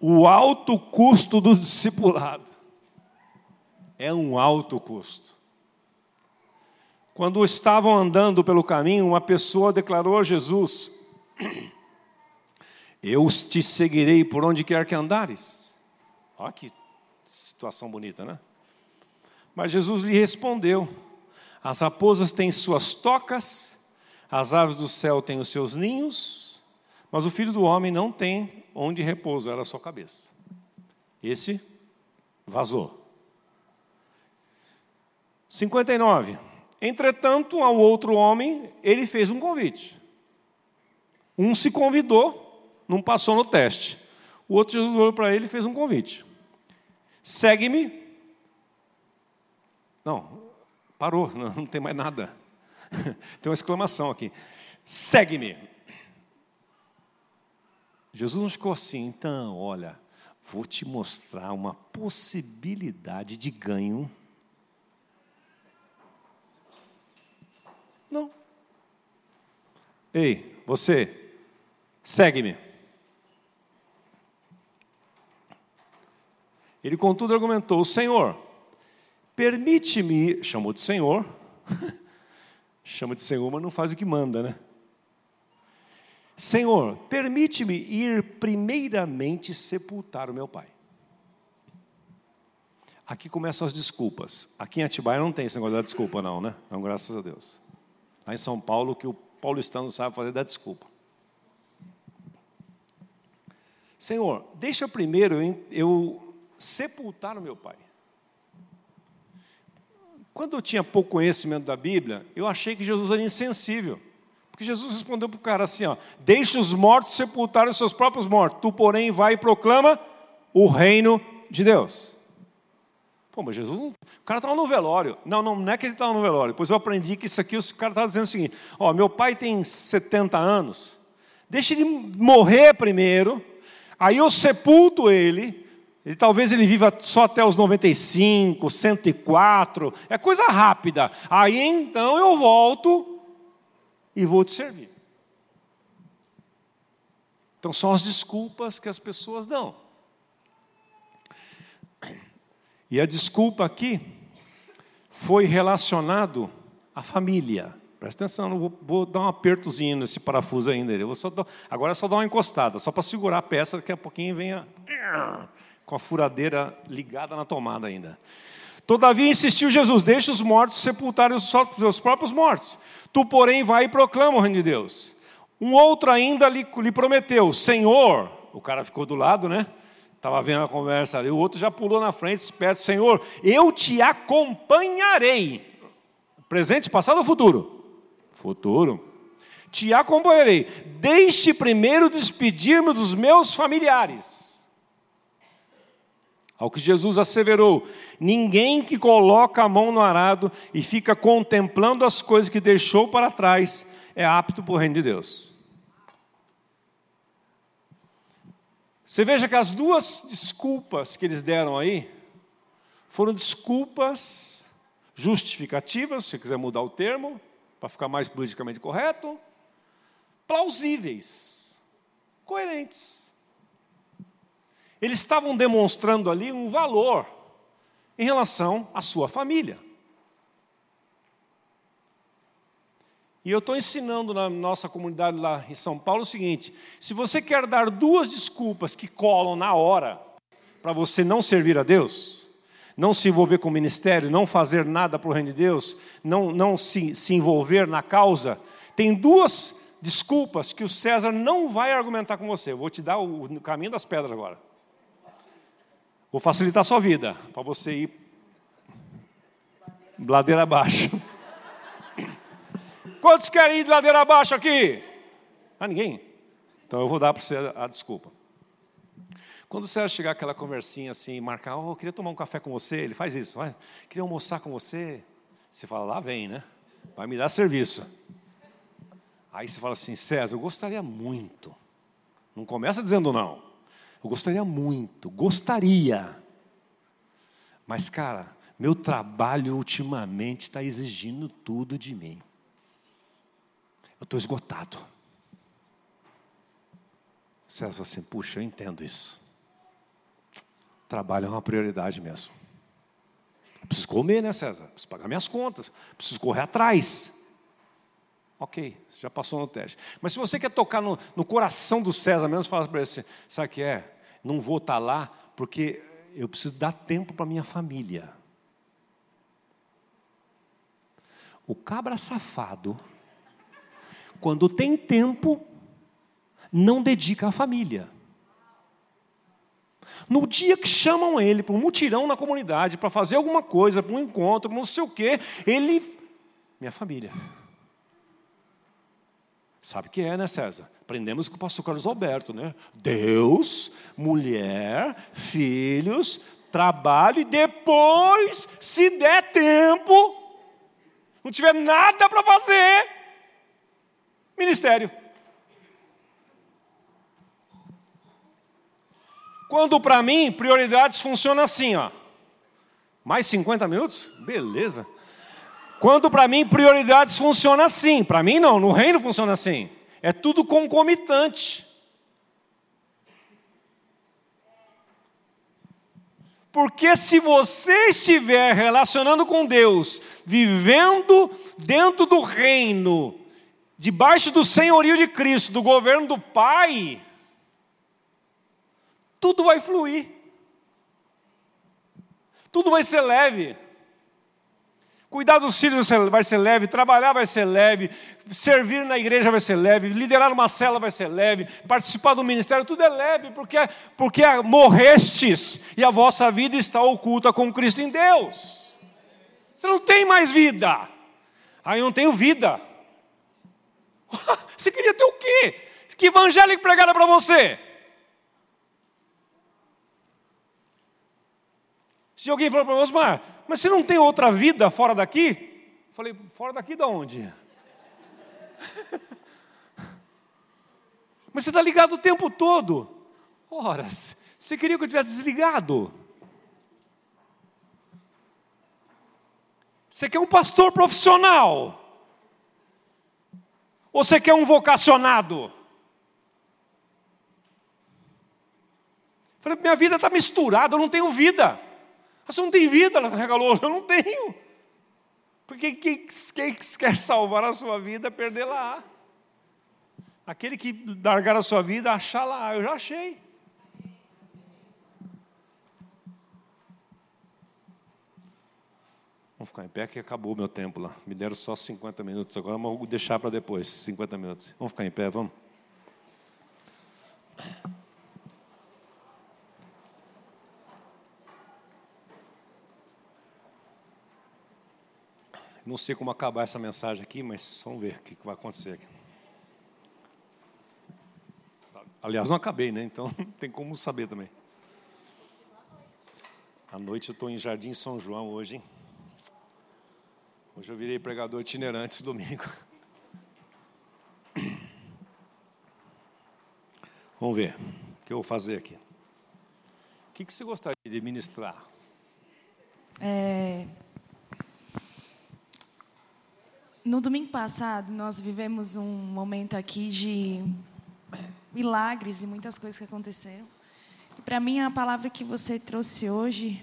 O alto custo do discipulado é um alto custo. Quando estavam andando pelo caminho, uma pessoa declarou a Jesus: Eu te seguirei por onde quer que andares. Olha que situação bonita, né? Mas Jesus lhe respondeu: As raposas têm suas tocas, as aves do céu têm os seus ninhos, mas o filho do homem não tem onde repousar a sua cabeça. Esse vazou. 59. Entretanto, ao outro homem, ele fez um convite. Um se convidou, não passou no teste. O outro Jesus olhou para ele e fez um convite. Segue-me. Não, parou, [laughs] não, tem mais nada. [laughs] tem uma exclamação aqui. Segue-me. Jesus não ficou assim, então, olha, vou te mostrar uma possibilidade de ganho Não. Ei, você, segue-me. Ele, contudo, argumentou: Senhor, permite-me, chamou de Senhor, [laughs] chama de Senhor, mas não faz o que manda, né? Senhor, permite-me ir primeiramente sepultar o meu pai. Aqui começam as desculpas. Aqui em Atibaia não tem esse negócio da desculpa, não, né? Não, graças a Deus lá em São Paulo, que o paulistano sabe fazer da desculpa. Senhor, deixa primeiro eu, sepultar o meu pai. Quando eu tinha pouco conhecimento da Bíblia, eu achei que Jesus era insensível. Porque Jesus respondeu para o cara assim: ó, deixa os mortos sepultar os seus próprios mortos, tu, porém, vai e proclama o reino de Deus. Pô, mas Jesus, o cara estava no velório. Não, não, não é que ele estava no velório. Depois eu aprendi que isso aqui, o cara estava dizendo o seguinte: ó, meu pai tem 70 anos, deixa ele morrer primeiro, aí eu sepulto ele, ele talvez ele viva só até os 95, 104, é coisa rápida. Aí então eu volto e vou te servir. Então são as desculpas que as pessoas dão. E a desculpa aqui foi relacionado à família. Presta atenção, não vou, vou, dar um apertozinho nesse parafuso ainda. Eu vou só dar, agora é só dar uma encostada, só para segurar a peça, daqui a pouquinho venha com a furadeira ligada na tomada ainda. Todavia insistiu Jesus: deixa os mortos sepultarem os seus próprios mortos. Tu, porém, vai e proclama o reino de Deus. Um outro ainda lhe, lhe prometeu: Senhor, o cara ficou do lado, né? Estava vendo a conversa ali, o outro já pulou na frente, esperto, Senhor, eu te acompanharei. Presente, passado ou futuro? Futuro. Te acompanharei. Deixe primeiro despedir-me dos meus familiares. Ao que Jesus asseverou: ninguém que coloca a mão no arado e fica contemplando as coisas que deixou para trás é apto para o reino de Deus. Você veja que as duas desculpas que eles deram aí foram desculpas justificativas, se quiser mudar o termo, para ficar mais politicamente correto, plausíveis, coerentes. Eles estavam demonstrando ali um valor em relação à sua família. E eu estou ensinando na nossa comunidade lá em São Paulo o seguinte: se você quer dar duas desculpas que colam na hora para você não servir a Deus, não se envolver com o ministério, não fazer nada para o reino de Deus, não, não se, se envolver na causa, tem duas desculpas que o César não vai argumentar com você. Eu vou te dar o, caminho das pedras agora. Vou facilitar a sua vida, para você ir ladeira abaixo. Quantos querem ir de ladeira abaixo aqui? Ah, ninguém? Então eu vou dar para você a, desculpa. Quando você chegar aquela conversinha assim, marcar, oh, eu queria tomar um café com você, ele faz isso, vai, queria almoçar com você. Você fala, lá vem, né? Vai me dar serviço. Aí você fala assim, César, eu gostaria muito. Não começa dizendo não. Eu gostaria muito, gostaria. Mas, cara, meu trabalho ultimamente está exigindo tudo de mim. Eu estou esgotado. César assim, puxa, eu entendo isso. Trabalho é uma prioridade mesmo. Eu preciso comer, né, César? Preciso pagar minhas contas. Preciso correr atrás. Ok, já passou no teste. Mas se você quer tocar no, no coração do César mesmo, fala para ele assim: sabe o que é? Não vou estar tá lá porque eu preciso dar tempo para minha família. O cabra safado quando tem tempo, não dedica à família. No dia que chamam ele para um mutirão na comunidade, para fazer alguma coisa, para um encontro, não sei o quê, ele. Minha família. Sabe o que é, né, César? Aprendemos com o pastor Carlos Alberto, né? Deus, mulher, filhos, trabalho e depois, se der tempo, não tiver nada para fazer, Ministério. Quando para mim, prioridades funcionam assim, ó. Mais 50 minutos? Beleza. Quando para mim, prioridades funcionam assim. Para mim, não, no reino funciona assim. É tudo concomitante. Porque se você estiver relacionando com Deus, vivendo dentro do reino, debaixo do senhorio de Cristo, do governo do Pai, tudo vai fluir, tudo vai ser leve. Cuidar dos filhos vai ser leve, trabalhar vai ser leve, servir na igreja vai ser leve, liderar uma cela vai ser leve, participar do ministério, tudo é leve, porque, porque morrestes e a vossa vida está oculta com Cristo em Deus. Você não tem mais vida. Aí eu não tenho vida. [laughs] Você queria ter o quê? Que evangelho que pregaram para você? Se alguém falou para mim, Osmar, mas você não tem outra vida fora daqui? Eu falei, fora daqui de onde? [laughs] mas você está ligado o tempo todo. Ora, você queria que eu tivesse desligado? Você quer um pastor profissional? Ou você quer um vocacionado? Falei, minha vida está misturada, eu não tenho vida. Você não tem vida, ela regalou, eu não tenho. Porque quem, quem quer salvar a sua vida, perder lá. Aquele que largar a sua vida, achar lá, eu já achei. Vamos ficar em pé que acabou o meu tempo lá. Me deram só 50 minutos agora, mas vou deixar para depois, 50 minutos. Vamos ficar em pé, vamos? Não sei como acabar essa mensagem aqui, mas vamos ver o que vai acontecer aqui. Aliás, não acabei, né? Então [laughs] tem como saber também. À noite eu estou em Jardim São João hoje, hein? Hoje eu virei pregador itinerante esse domingo. [coughs] Vamos ver o que eu vou fazer aqui. O que, que você gostaria de ministrar? É... No domingo passado, nós vivemos um momento aqui de milagres e muitas coisas que aconteceram. E para mim, a palavra que você trouxe hoje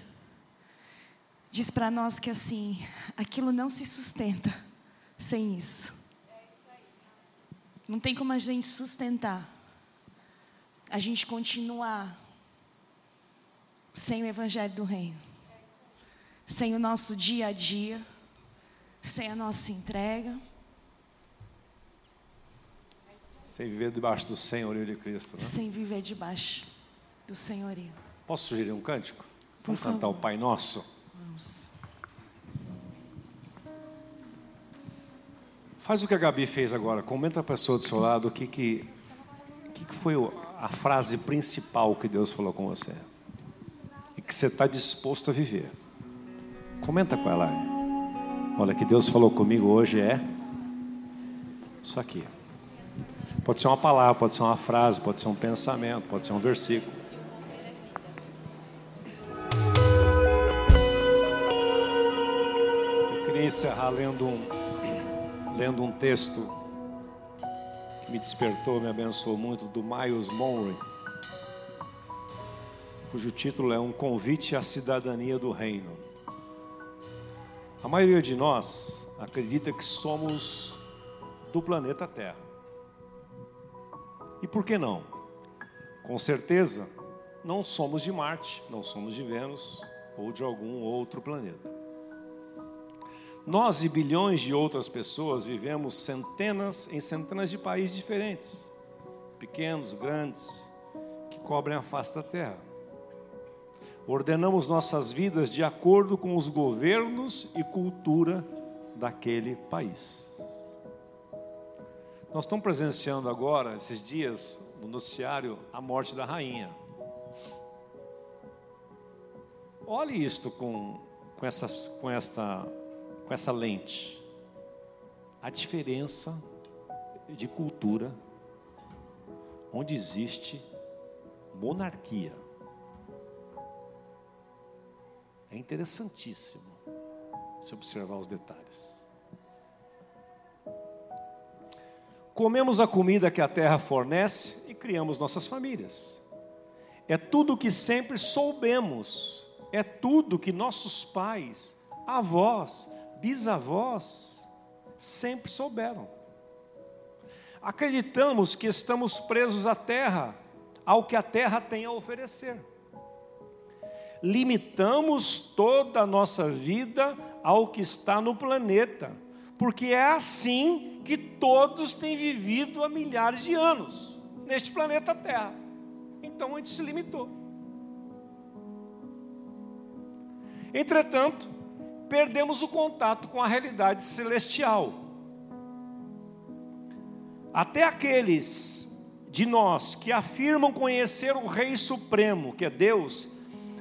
diz para nós que assim, aquilo não se sustenta sem isso. Não tem como a gente sustentar, a gente continuar sem o Evangelho do Reino, sem o nosso dia a dia, sem a nossa entrega. Sem viver debaixo do senhorio de Cristo. Né? Sem viver debaixo do senhorio. Posso sugerir um cântico? Por Vamos favor. cantar o Pai Nosso? Faz o que a Gabi fez agora. Comenta a pessoa do seu lado o que, que, que, que foi a frase principal que Deus falou com você. E que você está disposto a viver. Comenta com ela. Olha, que Deus falou comigo hoje é isso aqui. Pode ser uma palavra, pode ser uma frase, pode ser um pensamento, pode ser um versículo. Queria encerrar lendo um, lendo um texto que me despertou, me abençoou muito, do Miles Monroe, cujo título é Um Convite à Cidadania do Reino. A maioria de nós acredita que somos do planeta Terra. E por que não? Com certeza, não somos de Marte, não somos de Vênus ou de algum outro planeta. Nós e bilhões de outras pessoas vivemos centenas em centenas de países diferentes, pequenos, grandes, que cobrem a face da terra. Ordenamos nossas vidas de acordo com os governos e cultura daquele país. Nós estamos presenciando agora, esses dias, no noticiário, a morte da rainha. Olhe isto com, com, essa, com, esta, com essa lente. A diferença de cultura onde existe monarquia. É interessantíssimo se observar os detalhes. Comemos a comida que a terra fornece e criamos nossas famílias. É tudo o que sempre soubemos, é tudo que nossos pais, avós, bisavós sempre souberam. Acreditamos que estamos presos à terra, ao que a terra tem a oferecer. Limitamos toda a nossa vida ao que está no planeta, porque é assim que todos têm vivido há milhares de anos neste planeta Terra. Então a gente se limitou. Entretanto, perdemos o contato com a realidade celestial. Até aqueles de nós que afirmam conhecer o Rei Supremo, que é Deus,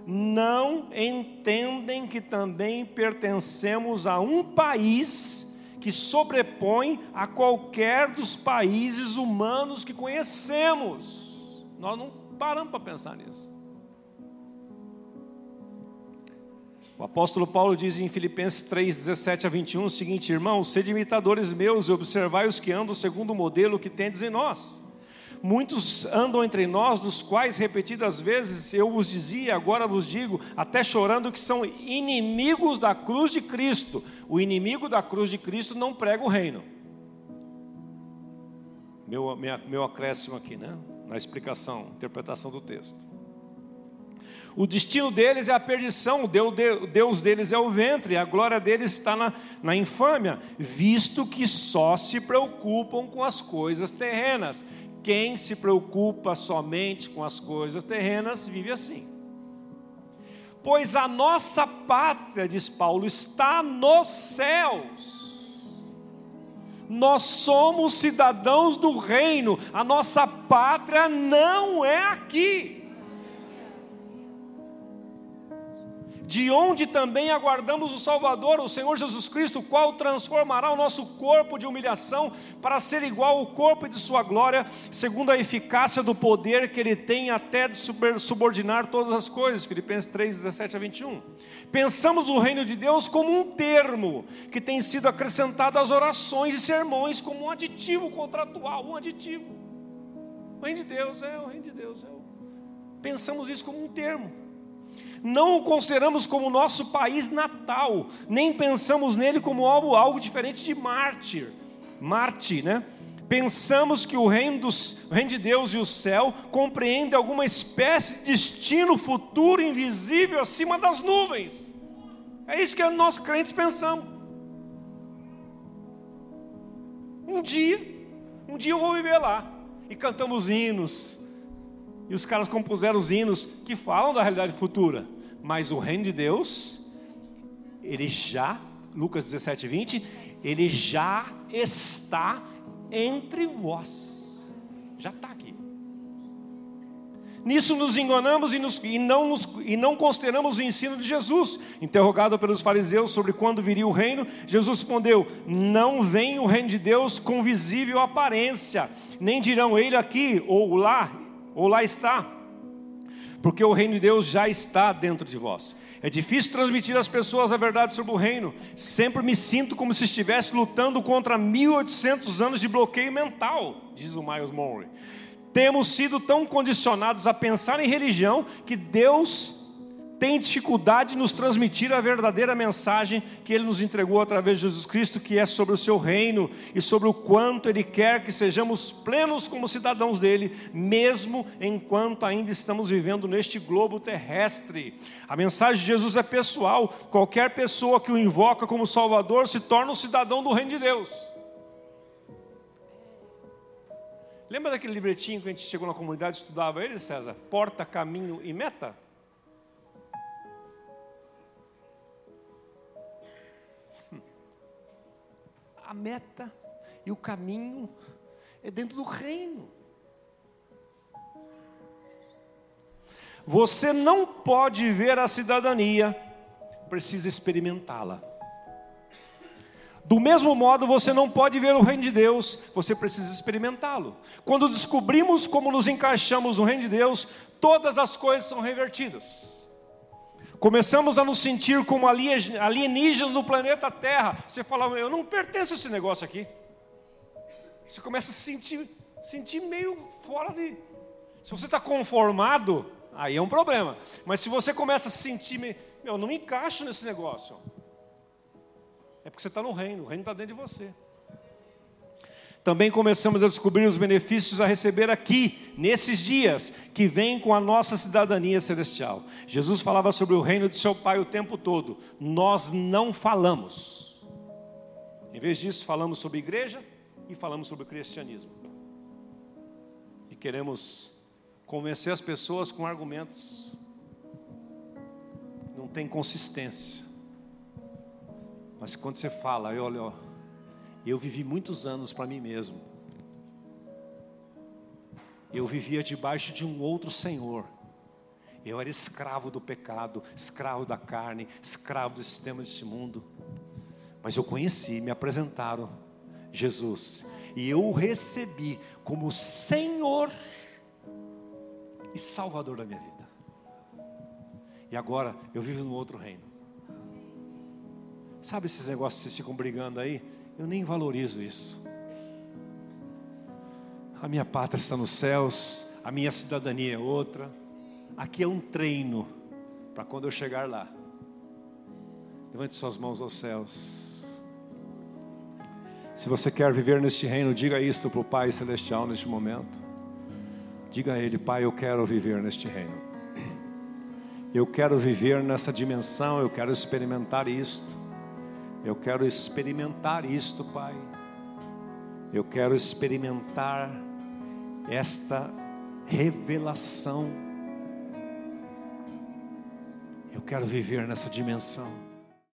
não entendem que também pertencemos a um país que sobrepõe a qualquer dos países humanos que conhecemos. Nós não paramos para pensar nisso. O apóstolo Paulo diz em Filipenses 3, 17 a 21 o seguinte: Irmãos, sede imitadores meus e observai os que andam segundo o modelo que tendes em nós. Muitos andam entre nós, dos quais repetidas vezes eu vos dizia, agora vos digo, até chorando, que são inimigos da cruz de Cristo. O inimigo da cruz de Cristo não prega o reino. Meu, minha, meu acréscimo aqui, né? Na explicação, interpretação do texto. O destino deles é a perdição, o Deus deles é o ventre, a glória deles está na, na infâmia, visto que só se preocupam com as coisas terrenas. Quem se preocupa somente com as coisas terrenas vive assim. Pois a nossa pátria, diz Paulo, está nos céus. Nós somos cidadãos do reino, a nossa pátria não é aqui. De onde também aguardamos o Salvador, o Senhor Jesus Cristo, o qual transformará o nosso corpo de humilhação para ser igual ao corpo de Sua glória, segundo a eficácia do poder que Ele tem até de subordinar todas as coisas. Filipenses 3, 17 a 21. Pensamos o reino de Deus como um termo que tem sido acrescentado às orações e sermões como um aditivo contratual, um aditivo. O reino de Deus é o reino de Deus. É o... Pensamos isso como um termo não o consideramos como nosso país natal, nem pensamos nele como algo, algo diferente de mártir, Marte, né? Pensamos que o reino, dos, o reino de Deus e o céu compreende alguma espécie de destino futuro invisível acima das nuvens. É isso que nós crentes pensamos. Um dia, um dia eu vou viver lá. E cantamos hinos, e os caras compuseram os hinos que falam da realidade futura. Mas o reino de Deus, ele já, Lucas 17, 20, ele já está entre vós. Já está aqui. Nisso nos enganamos e, nos, e, não nos, e não consideramos o ensino de Jesus. Interrogado pelos fariseus sobre quando viria o reino, Jesus respondeu: Não vem o reino de Deus com visível aparência, nem dirão ele aqui ou lá, ou lá está, porque o reino de Deus já está dentro de vós. É difícil transmitir às pessoas a verdade sobre o reino. Sempre me sinto como se estivesse lutando contra 1800 anos de bloqueio mental, diz o Miles Monroe. Temos sido tão condicionados a pensar em religião que Deus tem dificuldade de nos transmitir a verdadeira mensagem que Ele nos entregou através de Jesus Cristo, que é sobre o seu reino e sobre o quanto Ele quer que sejamos plenos como cidadãos dele, mesmo enquanto ainda estamos vivendo neste globo terrestre. A mensagem de Jesus é pessoal, qualquer pessoa que o invoca como Salvador se torna um cidadão do reino de Deus. Lembra daquele livretinho que a gente chegou na comunidade e estudava ele, César? Porta, caminho e meta? A meta e o caminho é dentro do reino. Você não pode ver a cidadania, precisa experimentá-la. Do mesmo modo, você não pode ver o reino de Deus, você precisa experimentá-lo. Quando descobrimos como nos encaixamos no reino de Deus, todas as coisas são revertidas. Começamos a nos sentir como alienígenas no planeta Terra. Você fala, eu não pertenço a esse negócio aqui. Você começa a se sentir, sentir meio fora de. Se você está conformado, aí é um problema. Mas se você começa a se sentir, meio, eu não me encaixo nesse negócio. É porque você está no reino, o reino está dentro de você também começamos a descobrir os benefícios a receber aqui, nesses dias, que vêm com a nossa cidadania celestial. Jesus falava sobre o reino de seu Pai o tempo todo, nós não falamos. Em vez disso, falamos sobre igreja e falamos sobre cristianismo. E queremos convencer as pessoas com argumentos não tem consistência. Mas quando você fala, olha, olha eu vivi muitos anos para mim mesmo. Eu vivia debaixo de um outro Senhor. Eu era escravo do pecado, escravo da carne, escravo do sistema deste mundo. Mas eu conheci, me apresentaram Jesus. E eu o recebi como Senhor e Salvador da minha vida. E agora eu vivo num outro reino. Sabe esses negócios que vocês ficam brigando aí? Eu nem valorizo isso. A minha pátria está nos céus, a minha cidadania é outra. Aqui é um treino para quando eu chegar lá. Levante suas mãos aos céus. Se você quer viver neste reino, diga isto para o Pai Celestial neste momento. Diga a Ele, Pai, eu quero viver neste reino. Eu quero viver nessa dimensão, eu quero experimentar isto. Eu quero experimentar isto, Pai. Eu quero experimentar esta revelação. Eu quero viver nessa dimensão.